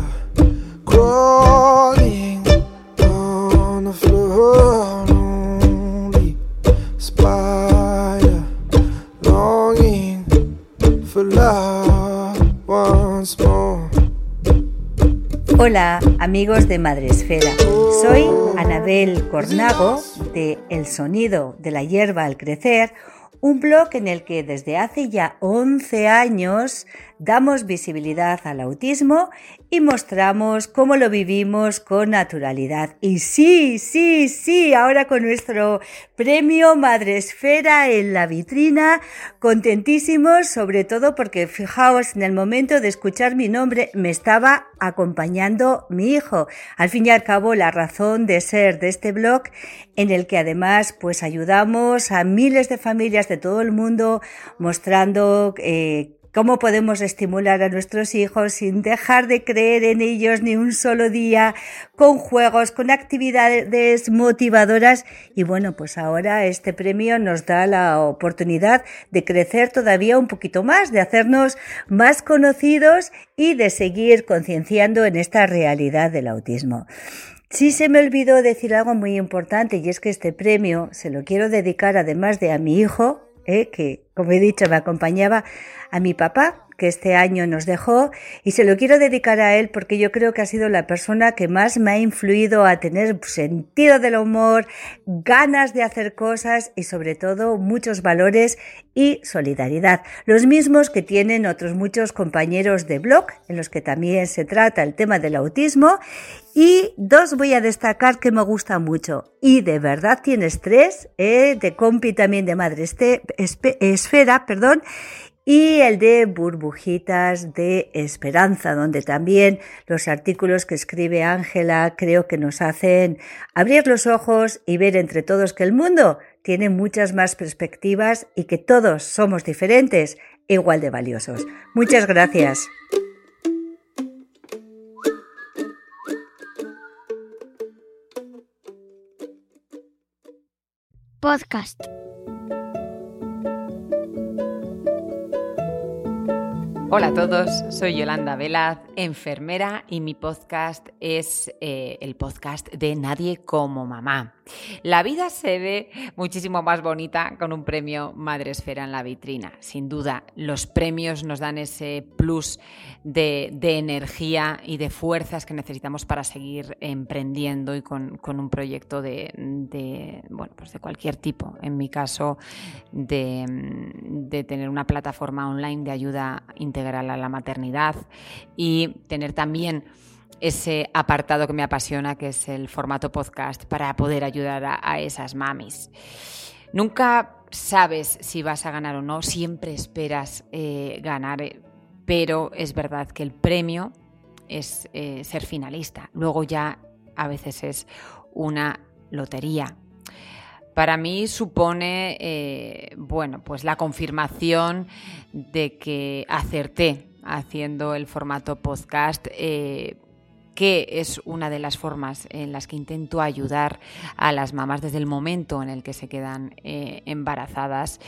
Hola amigos de Madresfera, soy Anabel Cornago de El Sonido de la Hierba al Crecer, un blog en el que desde hace ya 11 años damos visibilidad al autismo y mostramos cómo lo vivimos con naturalidad. Y sí, sí, sí, ahora con nuestro premio Madresfera en la vitrina, contentísimos, sobre todo porque fijaos, en el momento de escuchar mi nombre me estaba acompañando mi hijo. Al fin y al cabo, la razón de ser de este blog, en el que además pues ayudamos a miles de familias de todo el mundo mostrando eh, cómo podemos estimular a nuestros hijos sin dejar de creer en ellos ni un solo día, con juegos, con actividades motivadoras. Y bueno, pues ahora este premio nos da la oportunidad de crecer todavía un poquito más, de hacernos más conocidos y de seguir concienciando en esta realidad del autismo. Sí se me olvidó decir algo muy importante y es que este premio se lo quiero dedicar además de a mi hijo, eh, que como he dicho me acompañaba a mi papá, que este año nos dejó, y se lo quiero dedicar a él porque yo creo que ha sido la persona que más me ha influido a tener sentido del humor, ganas de hacer cosas y sobre todo muchos valores y solidaridad. Los mismos que tienen otros muchos compañeros de blog, en los que también se trata el tema del autismo. Y dos voy a destacar que me gustan mucho. Y de verdad tienes tres, eh, de compi también de Madre este, Esfera, perdón, y el de Burbujitas de Esperanza, donde también los artículos que escribe Ángela creo que nos hacen abrir los ojos y ver entre todos que el mundo tiene muchas más perspectivas y que todos somos diferentes igual de valiosos. Muchas gracias. Podcast. Hola a todos, soy Yolanda Velaz, enfermera y mi podcast es eh, el podcast de Nadie como Mamá. La vida se ve muchísimo más bonita con un premio Madre Esfera en la vitrina. Sin duda, los premios nos dan ese plus de, energía y de fuerzas que necesitamos para seguir emprendiendo y con, un proyecto de, bueno, pues de cualquier tipo. En mi caso, de, de tener una plataforma online de ayuda integral a la maternidad y tener también ese apartado que me apasiona, que es el formato podcast, para poder ayudar a, esas mamis. Nunca sabes si vas a ganar o no, siempre esperas eh, ganar, eh, pero es verdad que el premio es eh, ser finalista. Luego ya a veces es una lotería. Para mí supone, bueno, pues la confirmación de que acerté haciendo el formato podcast que es una de las formas en las que intento ayudar a las mamás desde el momento en el que se quedan eh, embarazadas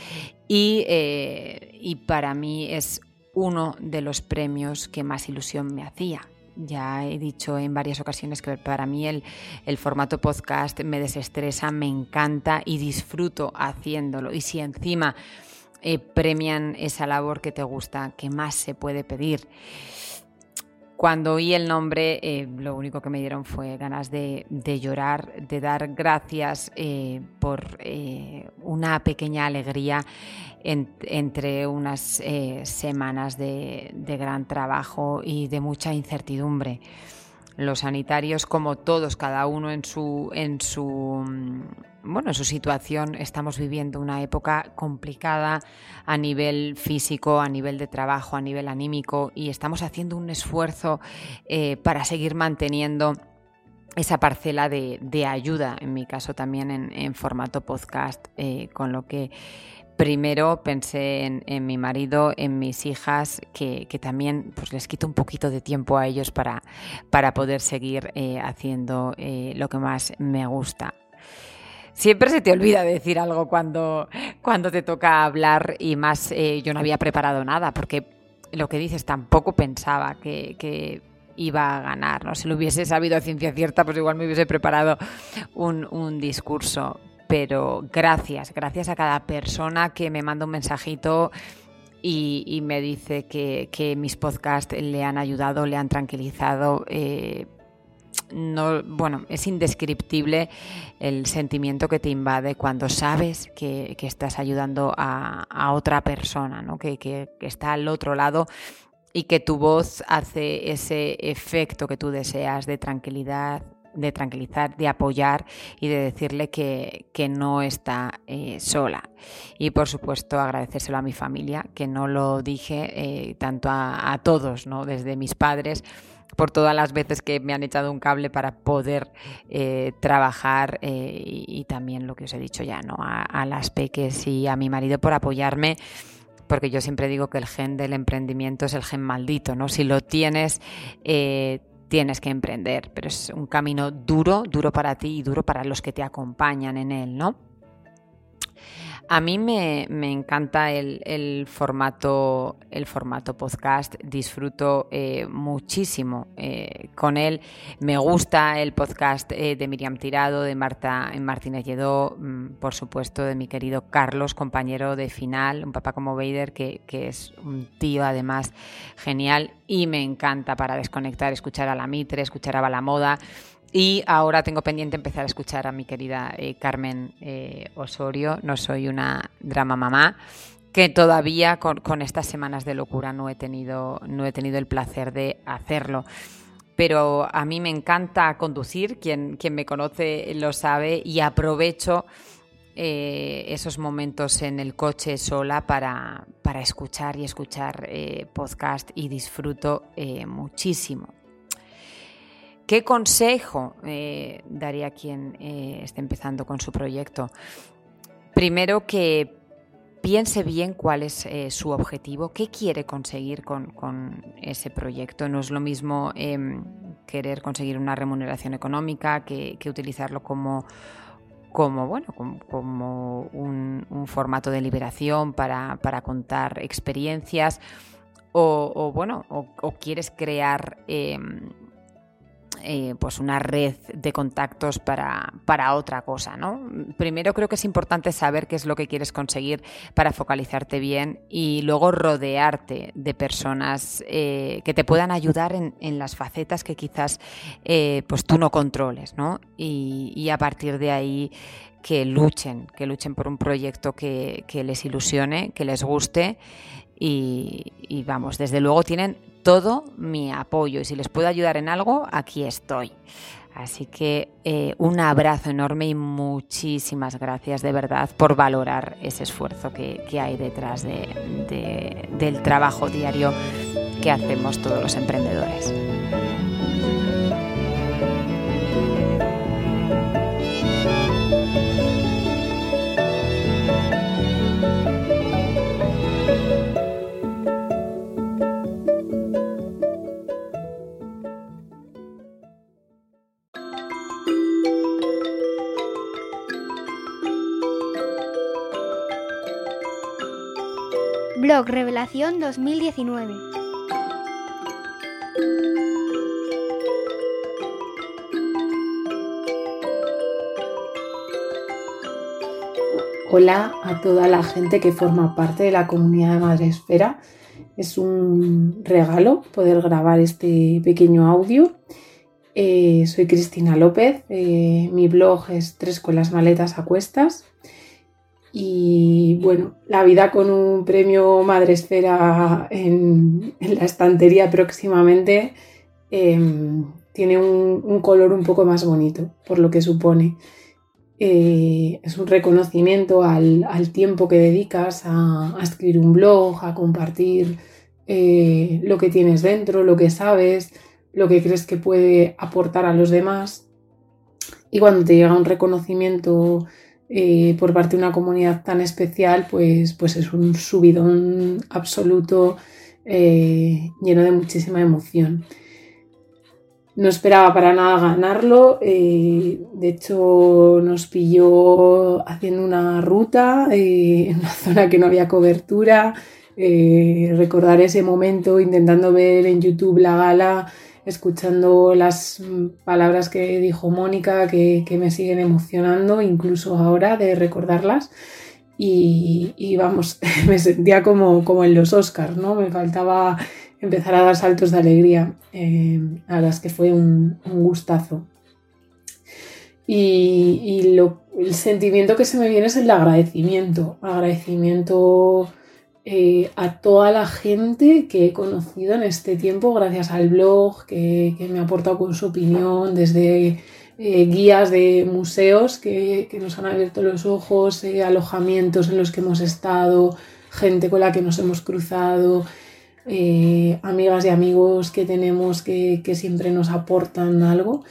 eh, y, para mí es uno de los premios que más ilusión me hacía. Ya he dicho en varias ocasiones que para mí el, formato podcast me desestresa, me encanta y disfruto haciéndolo. Y si encima eh, premian esa labor que te gusta, ¿qué más se puede pedir? Cuando oí el nombre, eh, lo único que me dieron fue ganas de, llorar, de dar gracias eh, por una pequeña alegría entre unas semanas de, de, gran trabajo y de mucha incertidumbre. Los sanitarios, como todos, cada uno en su, en su bueno, en su situación estamos viviendo una época complicada a nivel físico, a nivel de trabajo, a nivel anímico y estamos haciendo un esfuerzo eh, para seguir manteniendo esa parcela de, ayuda, en mi caso también en, formato podcast, eh, con lo que primero pensé en, mi marido, en mis hijas, que, también pues, les quito un poquito de tiempo a ellos para, para poder seguir eh, haciendo lo que más me gusta. Siempre se te olvida decir algo cuando, cuando te toca hablar y más eh, yo no había preparado nada porque lo que dices tampoco pensaba que, iba a ganar. ¿no? Si lo hubiese sabido a ciencia cierta, pues igual me hubiese preparado un, discurso. Pero gracias, gracias a cada persona que me manda un mensajito y, me dice que, mis podcasts le han ayudado, le han tranquilizado. Eh, no, bueno, es indescriptible el sentimiento que te invade cuando sabes que, estás ayudando a, otra persona, ¿no? que, está al otro lado y que tu voz hace ese efecto que tú deseas de tranquilidad, de tranquilizar, de apoyar y de decirle que, no está eh, sola. Y por supuesto agradecérselo a mi familia, que no lo dije eh, tanto a, a todos, ¿no? desde mis padres por todas las veces que me han echado un cable para poder eh, trabajar eh, y, también lo que os he dicho ya, ¿no? A, las peques y a mi marido por apoyarme porque yo siempre digo que el gen del emprendimiento es el gen maldito, ¿no? Si lo tienes, eh, tienes que emprender, pero es un camino duro, duro para ti y duro para los que te acompañan en él, ¿no? A mí me, encanta el, formato, el formato podcast, disfruto eh, muchísimo eh, con él. Me gusta el podcast eh, de Miriam Tirado, de Marta Martínez Lledó, mm, por supuesto de mi querido Carlos, compañero de final, un papá como Vader, que, que es un tío además genial y me encanta para desconectar, escuchar a la Mitre, escuchar a Balamoda. Y ahora tengo pendiente empezar a escuchar a mi querida eh, Carmen eh, Osorio, No soy una drama mamá, que todavía con, estas semanas de locura no he, tenido, no he tenido el placer de hacerlo. Pero a mí me encanta conducir, quien, quien me conoce lo sabe, y aprovecho eh, esos momentos en el coche sola para, para escuchar y escuchar podcast y disfruto muchísimo. ¿Qué consejo daría a quien esté empezando con su proyecto? Primero que piense bien cuál es su objetivo, qué quiere conseguir con, ese proyecto. No es lo mismo em, querer conseguir una remuneración económica que utilizarlo como como, bueno, como, un, formato de liberación para, contar experiencias o, bueno, o, quieres crear em, eh, pues una red de contactos para, para, otra cosa, ¿no? Primero creo que es importante saber qué es lo que quieres conseguir para focalizarte bien y luego rodearte de personas eh, que te puedan ayudar en, las facetas que quizás eh, pues tú no controles, ¿no? Y, a partir de ahí que luchen, que luchen por un proyecto que, les ilusione, que les guste y, vamos, desde luego tienen todo mi apoyo y si les puedo ayudar en algo, aquí estoy. Así que eh, un abrazo enorme y muchísimas gracias de verdad por valorar ese esfuerzo que, hay detrás del trabajo diario que hacemos todos los emprendedores. Revelación 2019. Hola a toda la gente que forma parte de la comunidad de Madresfera. Es un regalo poder grabar este pequeño audio. Eh, soy Cristina López, eh, mi blog es Tres con las maletas a cuestas y bueno, la vida con un premio Madresfera en, en la estantería próximamente em, tiene un, color un poco más bonito, por lo que supone. Eh, es un reconocimiento al, tiempo que dedicas a, escribir un blog, a compartir eh, lo que tienes dentro, lo que sabes, lo que crees que puede aportar a los demás. Y cuando te llega un reconocimiento eh, por parte de una comunidad tan especial, pues, pues es un subidón absoluto eh, lleno de muchísima emoción. No esperaba para nada ganarlo, eh, de hecho nos pilló haciendo una ruta en una zona que no había cobertura, recordar ese momento intentando ver en YouTube la gala escuchando las palabras que dijo Mónica que, me siguen emocionando, incluso ahora de recordarlas. Y, vamos, me sentía como, como en los Oscars, ¿no? Me faltaba empezar a dar saltos de alegría, eh, a las que fue un, gustazo. Y, el sentimiento que se me viene es el de agradecimiento, agradecimiento eh, a toda la gente que he conocido en este tiempo gracias al blog, que, me ha aportado con su opinión, desde eh, guías de museos que, nos han abierto los ojos, eh, alojamientos en los que hemos estado, gente con la que nos hemos cruzado, amigas y amigos que tenemos que, que siempre nos aportan algo.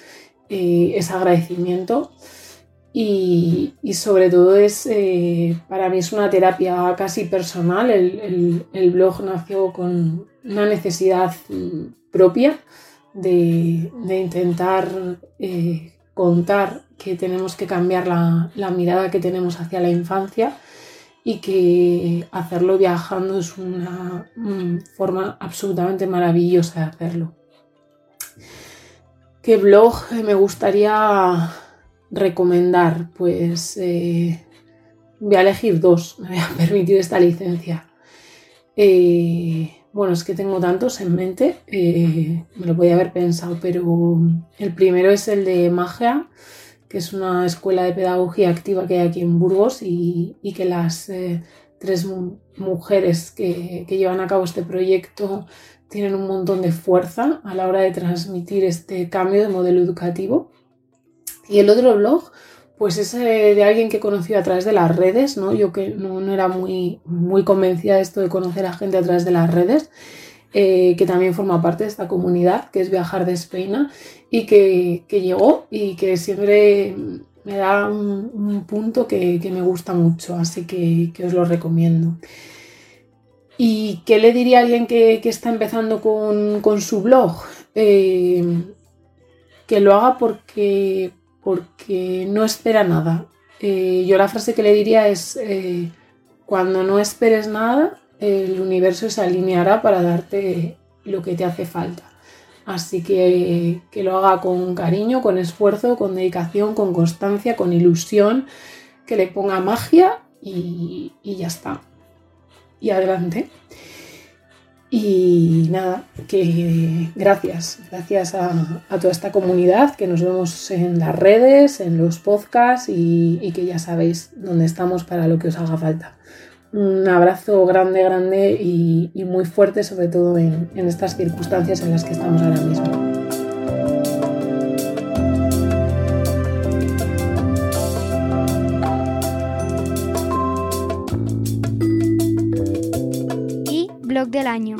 es agradecimiento y, sobre todo es, eh, para mí es una terapia casi personal. El, blog nació con una necesidad propia de, intentar mm, contar que tenemos que cambiar la, mirada que tenemos hacia la infancia y que hacerlo viajando es una mm, forma absolutamente maravillosa de hacerlo. ¿Qué blog me gustaría recomendar? Pues eh, voy a elegir dos, me voy a permitir esta licencia. Eh, bueno, es que tengo tantos en mente, eh, me lo podía haber pensado, pero el primero es el de Magia, que es una escuela de pedagogía activa que hay aquí en Burgos y, que las tres mujeres que llevan a cabo este proyecto tienen un montón de fuerza a la hora de transmitir este cambio de modelo educativo y el otro blog, pues es de alguien que he conocido a través de las redes, ¿no? Yo que no, era muy, muy convencida de esto de conocer a gente a través de las redes, eh, que también forma parte de esta comunidad, que es Viajar de Espeina, y que, llegó y que siempre me da un, punto que, me gusta mucho, así que, os lo recomiendo. ¿Y qué le diría a alguien que, está empezando con, su blog? Eh, que lo haga porque, porque no espera nada. Eh, yo la frase que le diría es, eh, cuando no esperes nada, el universo se alineará para darte lo que te hace falta. Así que que lo haga con cariño, con esfuerzo, con dedicación, con constancia, con ilusión, que le ponga magia y, y ya está. Y adelante. Y nada, que gracias, gracias a, toda esta comunidad, que nos vemos en las redes, en los podcasts y, que ya sabéis dónde estamos para lo que os haga falta. Un abrazo grande, grande y, muy fuerte, sobre todo en, en estas circunstancias en las que estamos ahora mismo. Del año.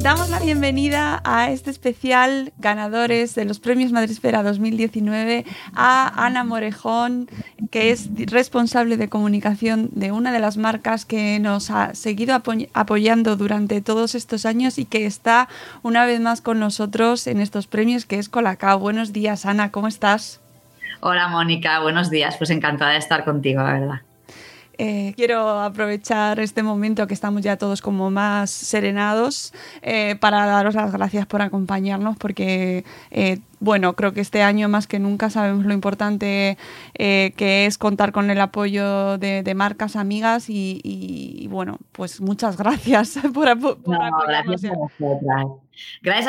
Damos la bienvenida a este especial ganadores de los premios Madresfera 2019 a Ana Morejón, que es responsable de comunicación de una de las marcas que nos ha seguido apoyando durante todos estos años y que está una vez más con nosotros en estos premios, que es Colacao. Buenos días, Ana, ¿cómo estás? Hola, Mónica, buenos días. Pues encantada de estar contigo, la verdad. Eh, quiero aprovechar este momento que estamos ya todos como más serenados eh, para daros las gracias por acompañarnos porque eh, bueno, creo que este año más que nunca sabemos lo importante que es contar con el apoyo de, marcas amigas y, bueno, pues muchas gracias por, apoyarnos. Gracias a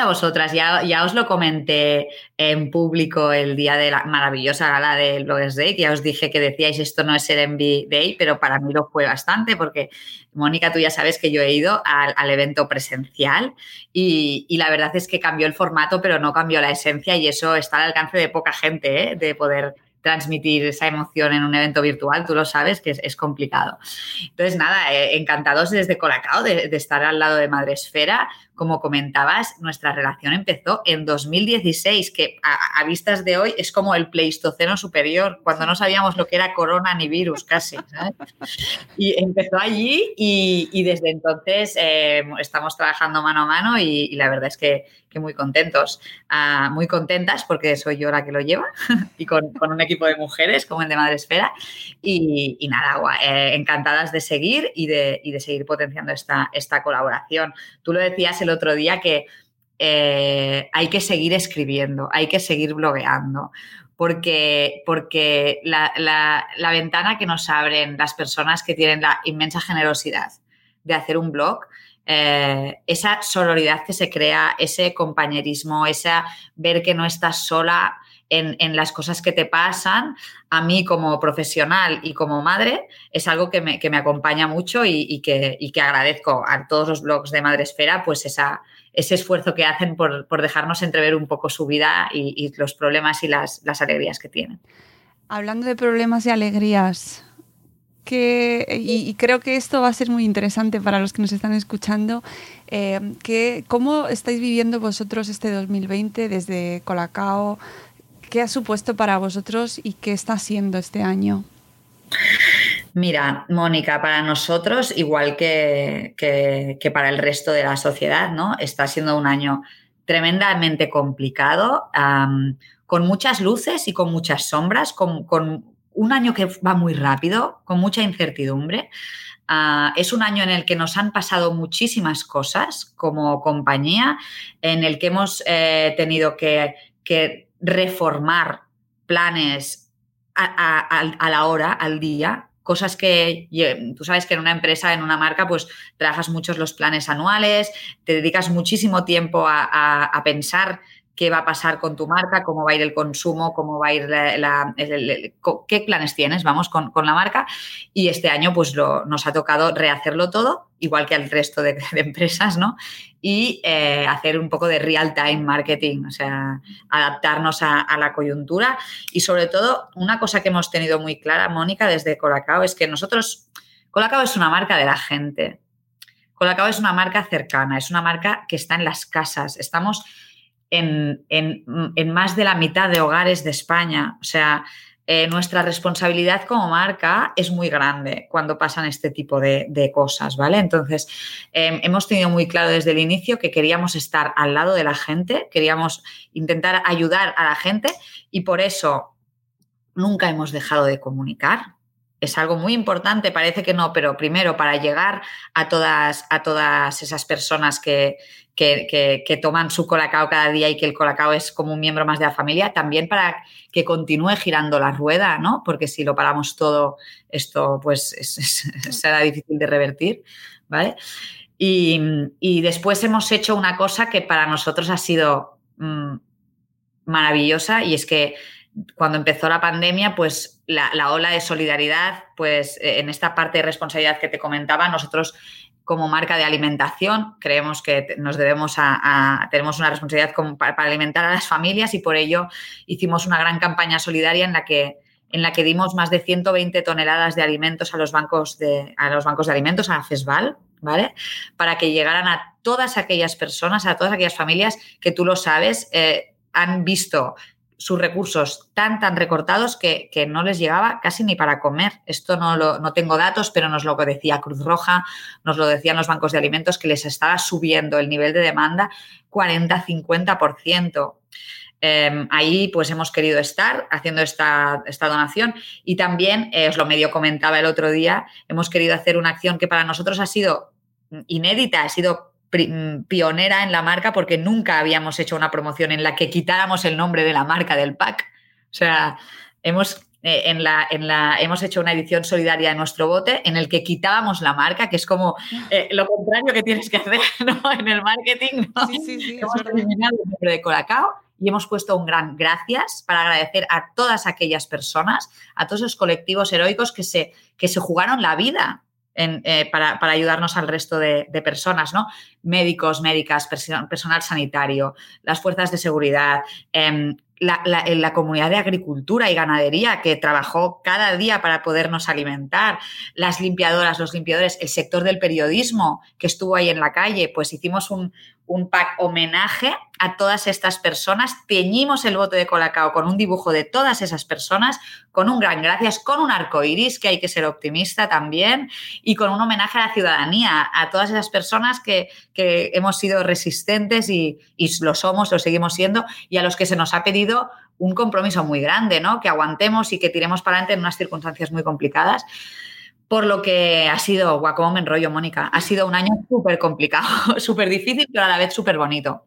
vosotras. Ya, ya os lo comenté en público el día de la maravillosa gala del Bloggers Day, que ya os dije que decíais esto no es el Envy Day, pero para mí lo fue bastante porque, Mónica, tú ya sabes que yo he ido al, evento presencial y, la verdad es que cambió el formato, pero no cambió la esencia y eso está al alcance de poca gente, ¿eh? de poder transmitir esa emoción en un evento virtual, tú lo sabes que es, complicado. Entonces, nada, eh, encantados desde Colacao de, de, estar al lado de Madresfera como comentabas, nuestra relación empezó en 2016, que a, vistas de hoy es como el Pleistoceno superior, cuando no sabíamos lo que era corona ni virus casi. Y empezó allí y, desde entonces eh, estamos trabajando mano a mano y, la verdad es que, muy contentos, ah, muy contentas porque soy yo la que lo lleva y con, un equipo de mujeres como el de Madre Esfera y, nada, eh, encantadas de seguir y de, de seguir potenciando esta, esta colaboración. Tú lo decías el otro día que eh, hay que seguir escribiendo, hay que seguir blogueando, porque, porque la, ventana que nos abren las personas que tienen la inmensa generosidad de hacer un blog, eh, esa sororidad que se crea, ese compañerismo, esa ver que no estás sola en, las cosas que te pasan, a mí como profesional y como madre, es algo que me, acompaña mucho y, que, que, agradezco a todos los blogs de Madre Esfera, pues esa, ese esfuerzo que hacen por, dejarnos entrever un poco su vida y, los problemas y las, alegrías que tienen. Hablando de problemas y alegrías, que, y, creo que esto va a ser muy interesante para los que nos están escuchando. Eh, que, ¿Cómo estáis viviendo vosotros este 2020 desde Colacao, ¿Qué ha supuesto para vosotros y qué está siendo este año? Mira, Mónica, para nosotros, igual que, que, para el resto de la sociedad, ¿no? Está siendo un año tremendamente complicado, con muchas luces y con muchas sombras, con, un año que va muy rápido, con mucha incertidumbre. Ah, es un año en el que nos han pasado muchísimas cosas como compañía, en el que hemos eh, tenido que reformar planes a, la hora, al día, cosas que tú sabes que en una empresa, en una marca, pues trabajas muchos los planes anuales, te dedicas muchísimo tiempo a, pensar qué va a pasar con tu marca, cómo va a ir el consumo, cómo va a ir la, qué planes tienes, vamos, con, la marca. Y este año pues nos ha tocado rehacerlo todo, igual que al resto de, empresas, ¿no? Y eh, hacer un poco de real-time marketing, o sea, adaptarnos a, la coyuntura. Y sobre todo, una cosa que hemos tenido muy clara, Mónica, desde Colacao, es que nosotros, Colacao es una marca de la gente. Colacao es una marca cercana, es una marca que está en las casas. Estamos en, más de la mitad de hogares de España. O sea, eh, nuestra responsabilidad como marca es muy grande cuando pasan este tipo de, cosas, ¿vale? Entonces, em, hemos tenido muy claro desde el inicio que queríamos estar al lado de la gente, queríamos intentar ayudar a la gente y por eso nunca hemos dejado de comunicar. Es algo muy importante, parece que no, pero primero para llegar a todas, a todas esas personas que, que, toman su colacao cada día y que el colacao es como un miembro más de la familia, también para que continúe girando la rueda, ¿no? Porque si lo paramos todo, esto pues será difícil de revertir, ¿vale? Y, después hemos hecho una cosa que para nosotros ha sido mm, maravillosa y es que cuando empezó la pandemia, pues la, la, ola de solidaridad, pues en esta parte de responsabilidad que te comentaba, nosotros como marca de alimentación. Creemos que nos debemos a, tenemos una responsabilidad para, alimentar a las familias y por ello hicimos una gran campaña solidaria en la que en la que dimos más de 120 toneladas de alimentos a los bancos de, a los bancos de alimentos, a FESVAL, ¿vale? Para que llegaran a todas aquellas personas, a todas aquellas familias que tú lo sabes, eh, han visto sus recursos tan, tan recortados que, no les llegaba casi ni para comer. Esto no, lo, no tengo datos, pero nos lo decía Cruz Roja, nos lo decían los bancos de alimentos, que les estaba subiendo el nivel de demanda 40-50%. Em, ahí pues hemos querido estar haciendo esta, esta donación y también, eh, os lo medio comentaba el otro día, hemos querido hacer una acción que para nosotros ha sido inédita, ha sido Mm, pionera en la marca porque nunca habíamos hecho una promoción en la que quitáramos el nombre de la marca del pack. O sea, hemos, eh, en la, en la, hemos hecho una edición solidaria de nuestro bote en el que quitábamos la marca, que es como eh, lo contrario que tienes que hacer en el marketing. Sí, sí, sí, hemos eliminado el nombre de Colacao y hemos puesto un gran gracias para agradecer a todas aquellas personas, a todos esos colectivos heroicos que se, que se jugaron la vida eh, para, ayudarnos al resto de, personas, ¿no? Médicos, médicas, personal sanitario, las fuerzas de seguridad, em, la, la, comunidad de agricultura y ganadería que trabajó cada día para podernos alimentar, las limpiadoras, los limpiadores, el sector del periodismo que estuvo ahí en la calle, pues hicimos un, un pack homenaje a todas estas personas. Teñimos el bote de Colacao con un dibujo de todas esas personas, con un gran gracias, con un arco iris, que hay que ser optimista también, y con un homenaje a la ciudadanía, a todas esas personas que, hemos sido resistentes y, y, lo somos, lo seguimos siendo, y a los que se nos ha pedido un compromiso muy grande, ¿no? Que aguantemos y que tiremos para adelante en unas circunstancias muy complicadas por lo que ha sido, guau, cómo me enrollo, Mónica, ha sido un año súper complicado, súper difícil, pero a la vez súper bonito.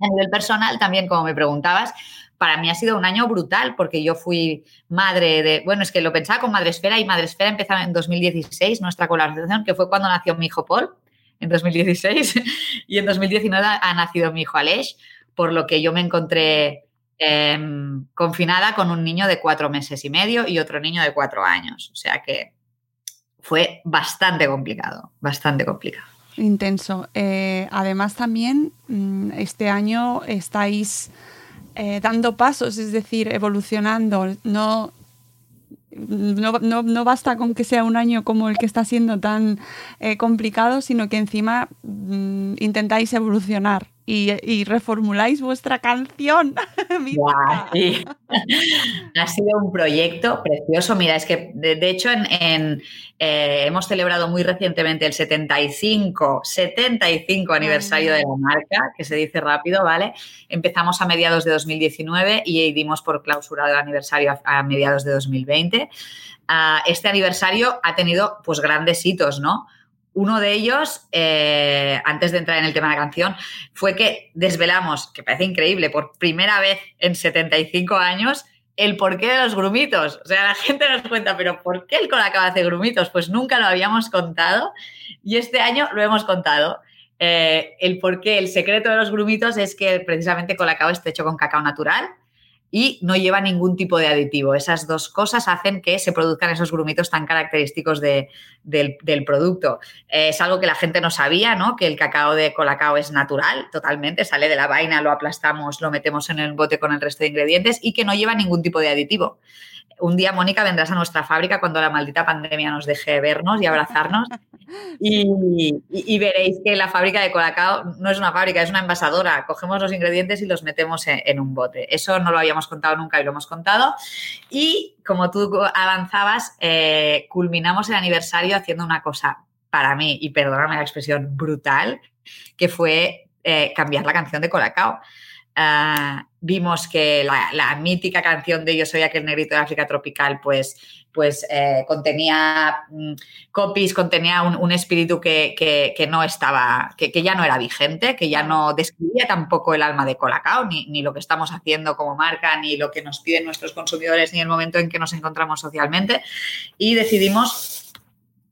A nivel personal, también, como me preguntabas, para mí ha sido un año brutal porque yo fui madre de, bueno, es que lo pensaba con Madresfera y Madresfera empezó en 2016, nuestra colaboración, que fue cuando nació mi hijo Paul, en 2016, y en 2019 ha nacido mi hijo Aleix, por lo que yo me encontré em, confinada con un niño de cuatro meses y medio y otro niño de cuatro años. O sea que fue bastante complicado, bastante complicado. Intenso. Eh, además también mm, este año estáis eh, dando pasos, es decir, evolucionando. No, no, basta con que sea un año como el que está siendo tan eh, complicado, sino que encima mm, intentáis evolucionar y, reformuláis vuestra canción. ha sido un proyecto precioso. Mira, es que de, hecho en, eh, hemos celebrado muy recientemente el 75, 75 aniversario de la marca, que se dice rápido, ¿vale? Empezamos a mediados de 2019 y dimos por clausurado el aniversario a, mediados de 2020. Ah, este aniversario ha tenido pues grandes hitos, ¿no? Uno de ellos, eh, antes de entrar en el tema de la canción, fue que desvelamos, que parece increíble, por primera vez en 75 años, el porqué de los grumitos. O sea, la gente nos cuenta, pero ¿por qué el Colacao hace grumitos? Pues nunca lo habíamos contado y este año lo hemos contado. Eh, el por qué, el secreto de los grumitos es que precisamente Colacao está hecho con cacao natural y no lleva ningún tipo de aditivo. Esas dos cosas hacen que se produzcan esos grumitos tan característicos del, producto. Eh, es algo que la gente no sabía, ¿no? Que el cacao de Colacao es natural, totalmente, sale de la vaina, lo aplastamos, lo metemos en el bote con el resto de ingredientes y que no lleva ningún tipo de aditivo un día, Mónica, vendrás a nuestra fábrica cuando la maldita pandemia nos deje vernos y abrazarnos y, veréis que la fábrica de Colacao no es una fábrica, es una envasadora. Cogemos los ingredientes y los metemos en, un bote. Eso no lo habíamos contado nunca y lo hemos contado. Y como tú avanzabas, eh, culminamos el aniversario haciendo una cosa para mí, y perdóname la expresión, brutal, que fue eh, cambiar la canción de Colacao. Ah, vimos que la, mítica canción de Yo soy aquel negrito de África tropical, pues, pues eh, contenía mm, copies, contenía un, espíritu que, no estaba, que, ya no era vigente, que ya no describía tampoco el alma de Colacao, ni, ni, lo que estamos haciendo como marca, ni lo que nos piden nuestros consumidores, ni el momento en que nos encontramos socialmente. Y decidimos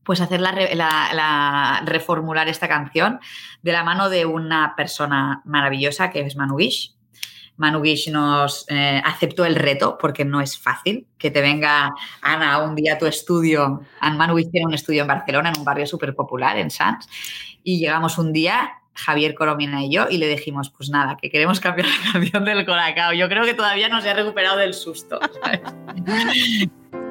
pues hacer la, reformular esta canción de la mano de una persona maravillosa que es Manu Guish. Manu Guish nos eh, aceptó el reto porque no es fácil que te venga Ana un día a tu estudio. Manu Guish tiene un estudio en Barcelona, en un barrio súper popular, en Sants, y llegamos un día Javier Coromina y yo y le dijimos, pues nada, que queremos cambiar la canción del Colacao. Yo creo que todavía no se ha recuperado del susto.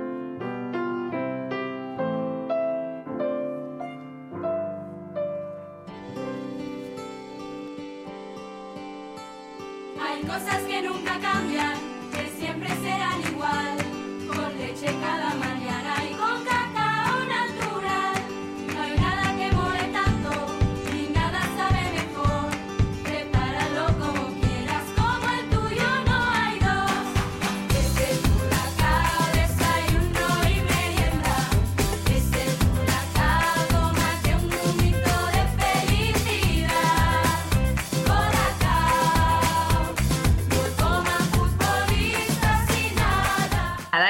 cosas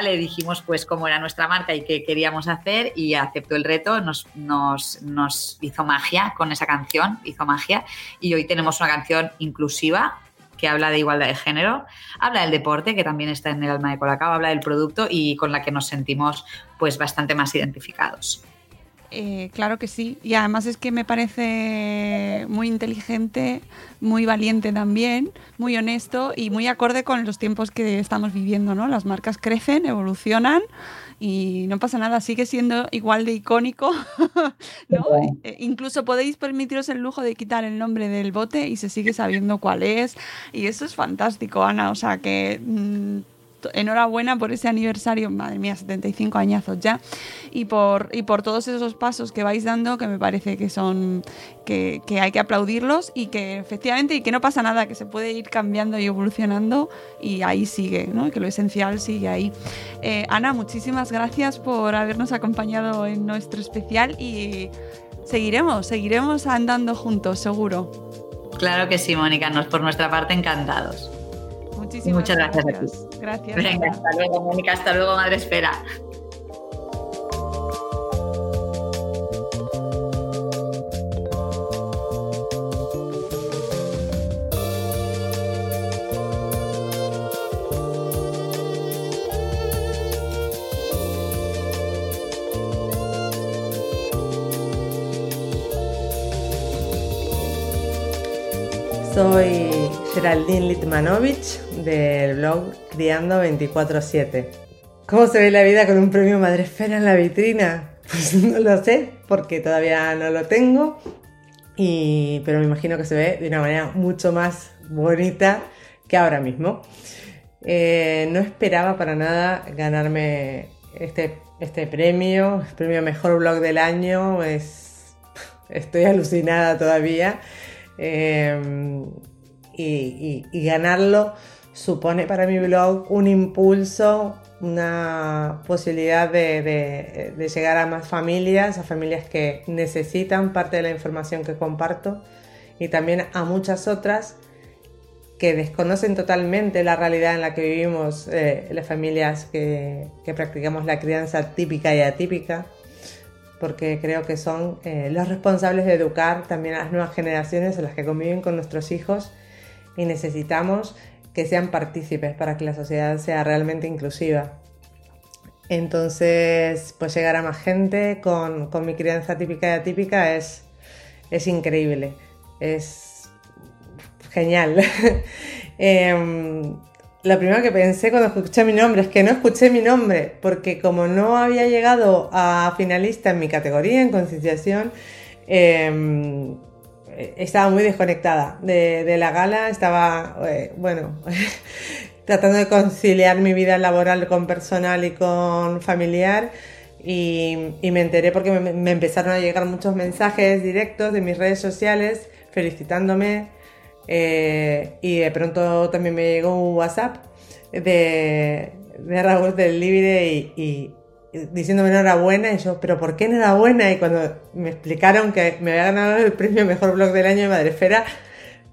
le dijimos pues cómo era nuestra marca y qué queríamos hacer y aceptó el reto, nos, nos, hizo magia con esa canción, hizo magia y hoy tenemos una canción inclusiva que habla de igualdad de género, habla del deporte, que también está en el alma de Colacao, habla del producto y con la que nos sentimos pues bastante más identificados. Eh, claro que sí. Y además es que me parece muy inteligente, muy valiente también, muy honesto y muy acorde con los tiempos que estamos viviendo, ¿no? Las marcas crecen, evolucionan y no pasa nada, sigue siendo igual de icónico, ¿no? Eh, incluso podéis permitiros el lujo de quitar el nombre del bote y se sigue sabiendo cuál es y eso es fantástico, Ana, o sea que mm, enhorabuena por ese aniversario, madre mía, 75 añazos ya, y por, y por todos esos pasos que vais dando, que me parece que son, que, hay que aplaudirlos y que efectivamente, y que no pasa nada, que se puede ir cambiando y evolucionando y ahí sigue, ¿no? que lo esencial sigue ahí. Eh, Ana, muchísimas gracias por habernos acompañado en nuestro especial y seguiremos, seguiremos andando juntos, seguro. Claro que sí, Mónica, nos por nuestra parte encantados. Muchas gracias, a ti. Gracias. Venga, hasta luego, Mónica. Hasta luego, Madre Espera. Soy Geraldine Litmanovich del blog Criando 24-7. ¿Cómo se ve la vida con un premio Madresfera en la vitrina? Pues no lo sé, porque todavía no lo tengo, y, pero me imagino que se ve de una manera mucho más bonita que ahora mismo. Eh, no esperaba para nada ganarme este, este premio, el premio Mejor Blog del Año. Es, estoy alucinada todavía. Em, y, ganarlo supone para mi blog un impulso, una posibilidad de, llegar a más familias, a familias que necesitan parte de la información que comparto y también a muchas otras que desconocen totalmente la realidad en la que vivimos eh, las familias que, practicamos la crianza típica y atípica porque creo que son eh, los responsables de educar también a las nuevas generaciones, a las que conviven con nuestros hijos, y necesitamos que sean partícipes para que la sociedad sea realmente inclusiva. Entonces, pues llegar a más gente con, con mi crianza típica y atípica es, es increíble, es genial. eh, lo primero que pensé cuando escuché mi nombre es que no escuché mi nombre, porque como no había llegado a finalista en mi categoría en concienciación, em, estaba muy desconectada de, la gala, estaba, eh, bueno, tratando de conciliar mi vida laboral con personal y con familiar. Y, me enteré porque me empezaron a llegar muchos mensajes directos de mis redes sociales felicitándome, eh, y de pronto también me llegó un WhatsApp de, de Raúl del Libre y, diciéndome enhorabuena y yo, pero ¿por qué enhorabuena? Y cuando me explicaron que me había ganado el premio Mejor Blog del Año de Madrefera,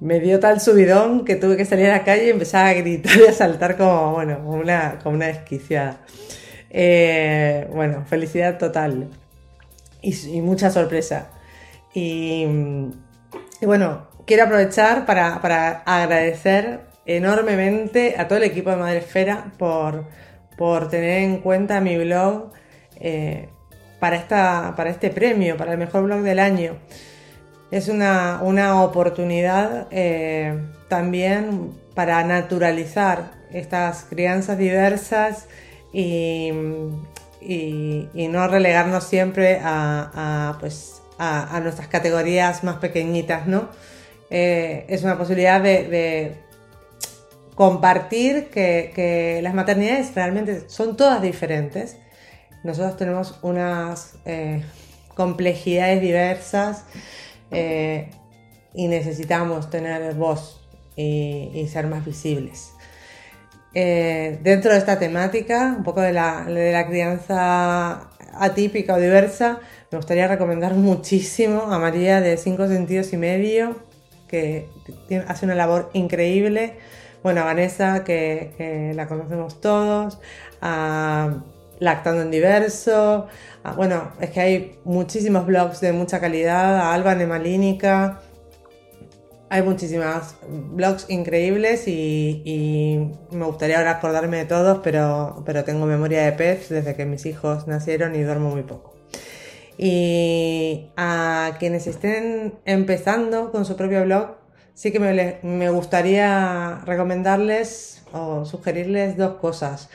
me dio tal subidón que tuve que salir a la calle y empezar a gritar y a saltar como, bueno, como una, como una desquiciada. Eh, bueno, felicidad total y, mucha sorpresa. Y, bueno, quiero aprovechar para, agradecer enormemente a todo el equipo de Madresfera por, por tener en cuenta mi blog eh, para, esta, para este premio, para el mejor blog del año. Es una, oportunidad eh, también para naturalizar estas crianzas diversas y, no relegarnos siempre a, pues, a, nuestras categorías más pequeñitas, ¿no? Eh, es una posibilidad de, compartir que, las maternidades realmente son todas diferentes. Nosotros tenemos unas eh, complejidades diversas eh, y necesitamos tener voz y, ser más visibles. dentro de esta temática, un poco de la, de la crianza atípica o diversa, me gustaría recomendar muchísimo a María de 5 sentidos y medio, que hace una labor increíble. Bueno, a Vanessa, que, la conocemos todos, a Lactando en Diverso, bueno, es que hay muchísimos blogs de mucha calidad, a Alba Nemalínica, hay muchísimas blogs increíbles y, me gustaría ahora acordarme de todos, pero, pero tengo memoria de pez desde que mis hijos nacieron y duermo muy poco. Y a quienes estén empezando con su propio blog, sí que me, gustaría recomendarles o sugerirles dos cosas.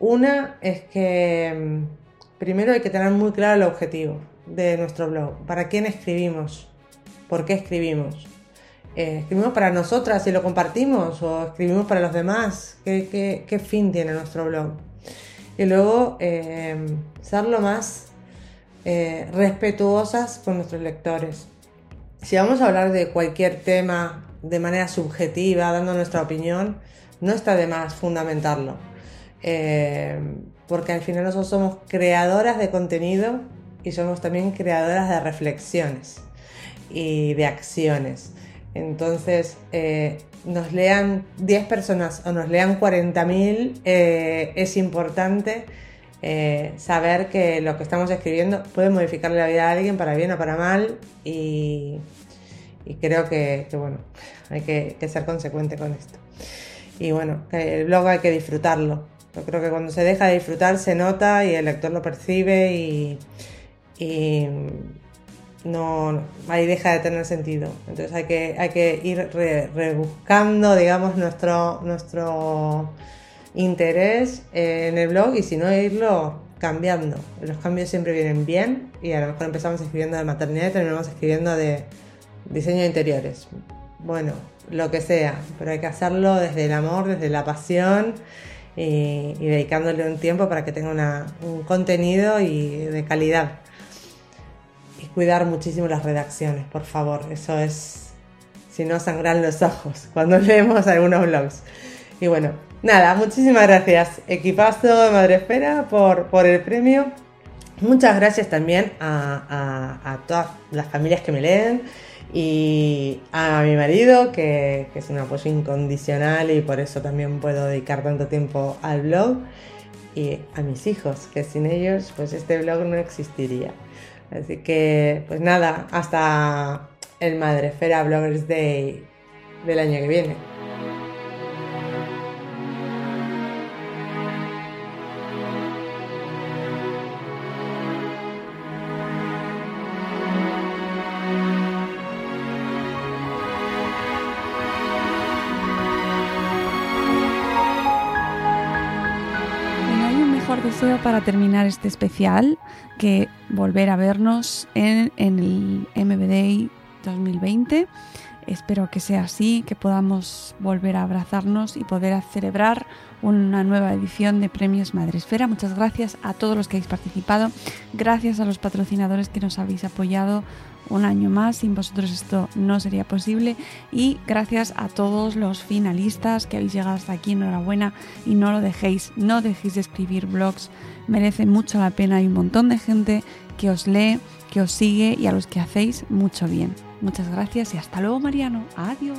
Una es que mm, primero hay que tener muy claro el objetivo de nuestro blog. ¿Para quién escribimos? ¿Por qué escribimos? Eh, ¿Escribimos para nosotras y lo compartimos? ¿O escribimos para los demás? ¿Qué, fin tiene nuestro blog? Y luego eh, ser lo más eh, respetuosas con nuestros lectores. Si vamos a hablar de cualquier tema de manera subjetiva, dando nuestra opinión, no está de más fundamentarlo. Eh, porque al final nosotros somos creadoras de contenido y somos también creadoras de reflexiones y de acciones. Entonces, eh, nos lean 10 personas o nos lean 40.000, es importante eh, saber que lo que estamos escribiendo puede modificar la vida de alguien para bien o para mal y, creo que, bueno, hay que, ser consecuente con esto. Y bueno, el blog hay que disfrutarlo. Yo creo que cuando se deja de disfrutar se nota y el lector lo percibe y, no, ahí deja de tener sentido. Entonces hay que, hay que ir rebuscando, digamos, nuestro, nuestro interés eh, en el blog y si no irlo cambiando. Los cambios siempre vienen bien y a lo mejor empezamos escribiendo de maternidad y terminamos escribiendo de diseño de interiores. Bueno, lo que sea, pero hay que hacerlo desde el amor, desde la pasión y, dedicándole un tiempo para que tenga un contenido y de calidad. Y cuidar muchísimo las redacciones, por favor. Eso es, si no sangran los ojos cuando leemos algunos blogs. Y bueno, Nada, muchísimas gracias, equipazo de Madrefera, por, por el premio. Muchas gracias también a, todas las familias que me leen y a mi marido, que, es un apoyo incondicional y por eso también puedo dedicar tanto tiempo al blog. y a mis hijos, que sin ellos pues este blog no existiría. Así que pues nada, hasta el Madrefera Bloggers Day del año que viene. Para terminar este especial que volver a vernos en, en el MBD 2020. Espero que sea así, que podamos volver a abrazarnos y poder celebrar una nueva edición de Premios Madresfera. Muchas gracias a todos los que habéis participado, gracias a los patrocinadores que nos habéis apoyado un año más. Sin vosotros esto no sería posible. Y gracias a todos los finalistas que habéis llegado hasta aquí. Enhorabuena y no lo dejéis, no dejéis de escribir blogs. Merece mucho la pena. Hay un montón de gente que os lee, que os sigue y a los que hacéis mucho bien. Muchas gracias y hasta luego Mariano. Adiós.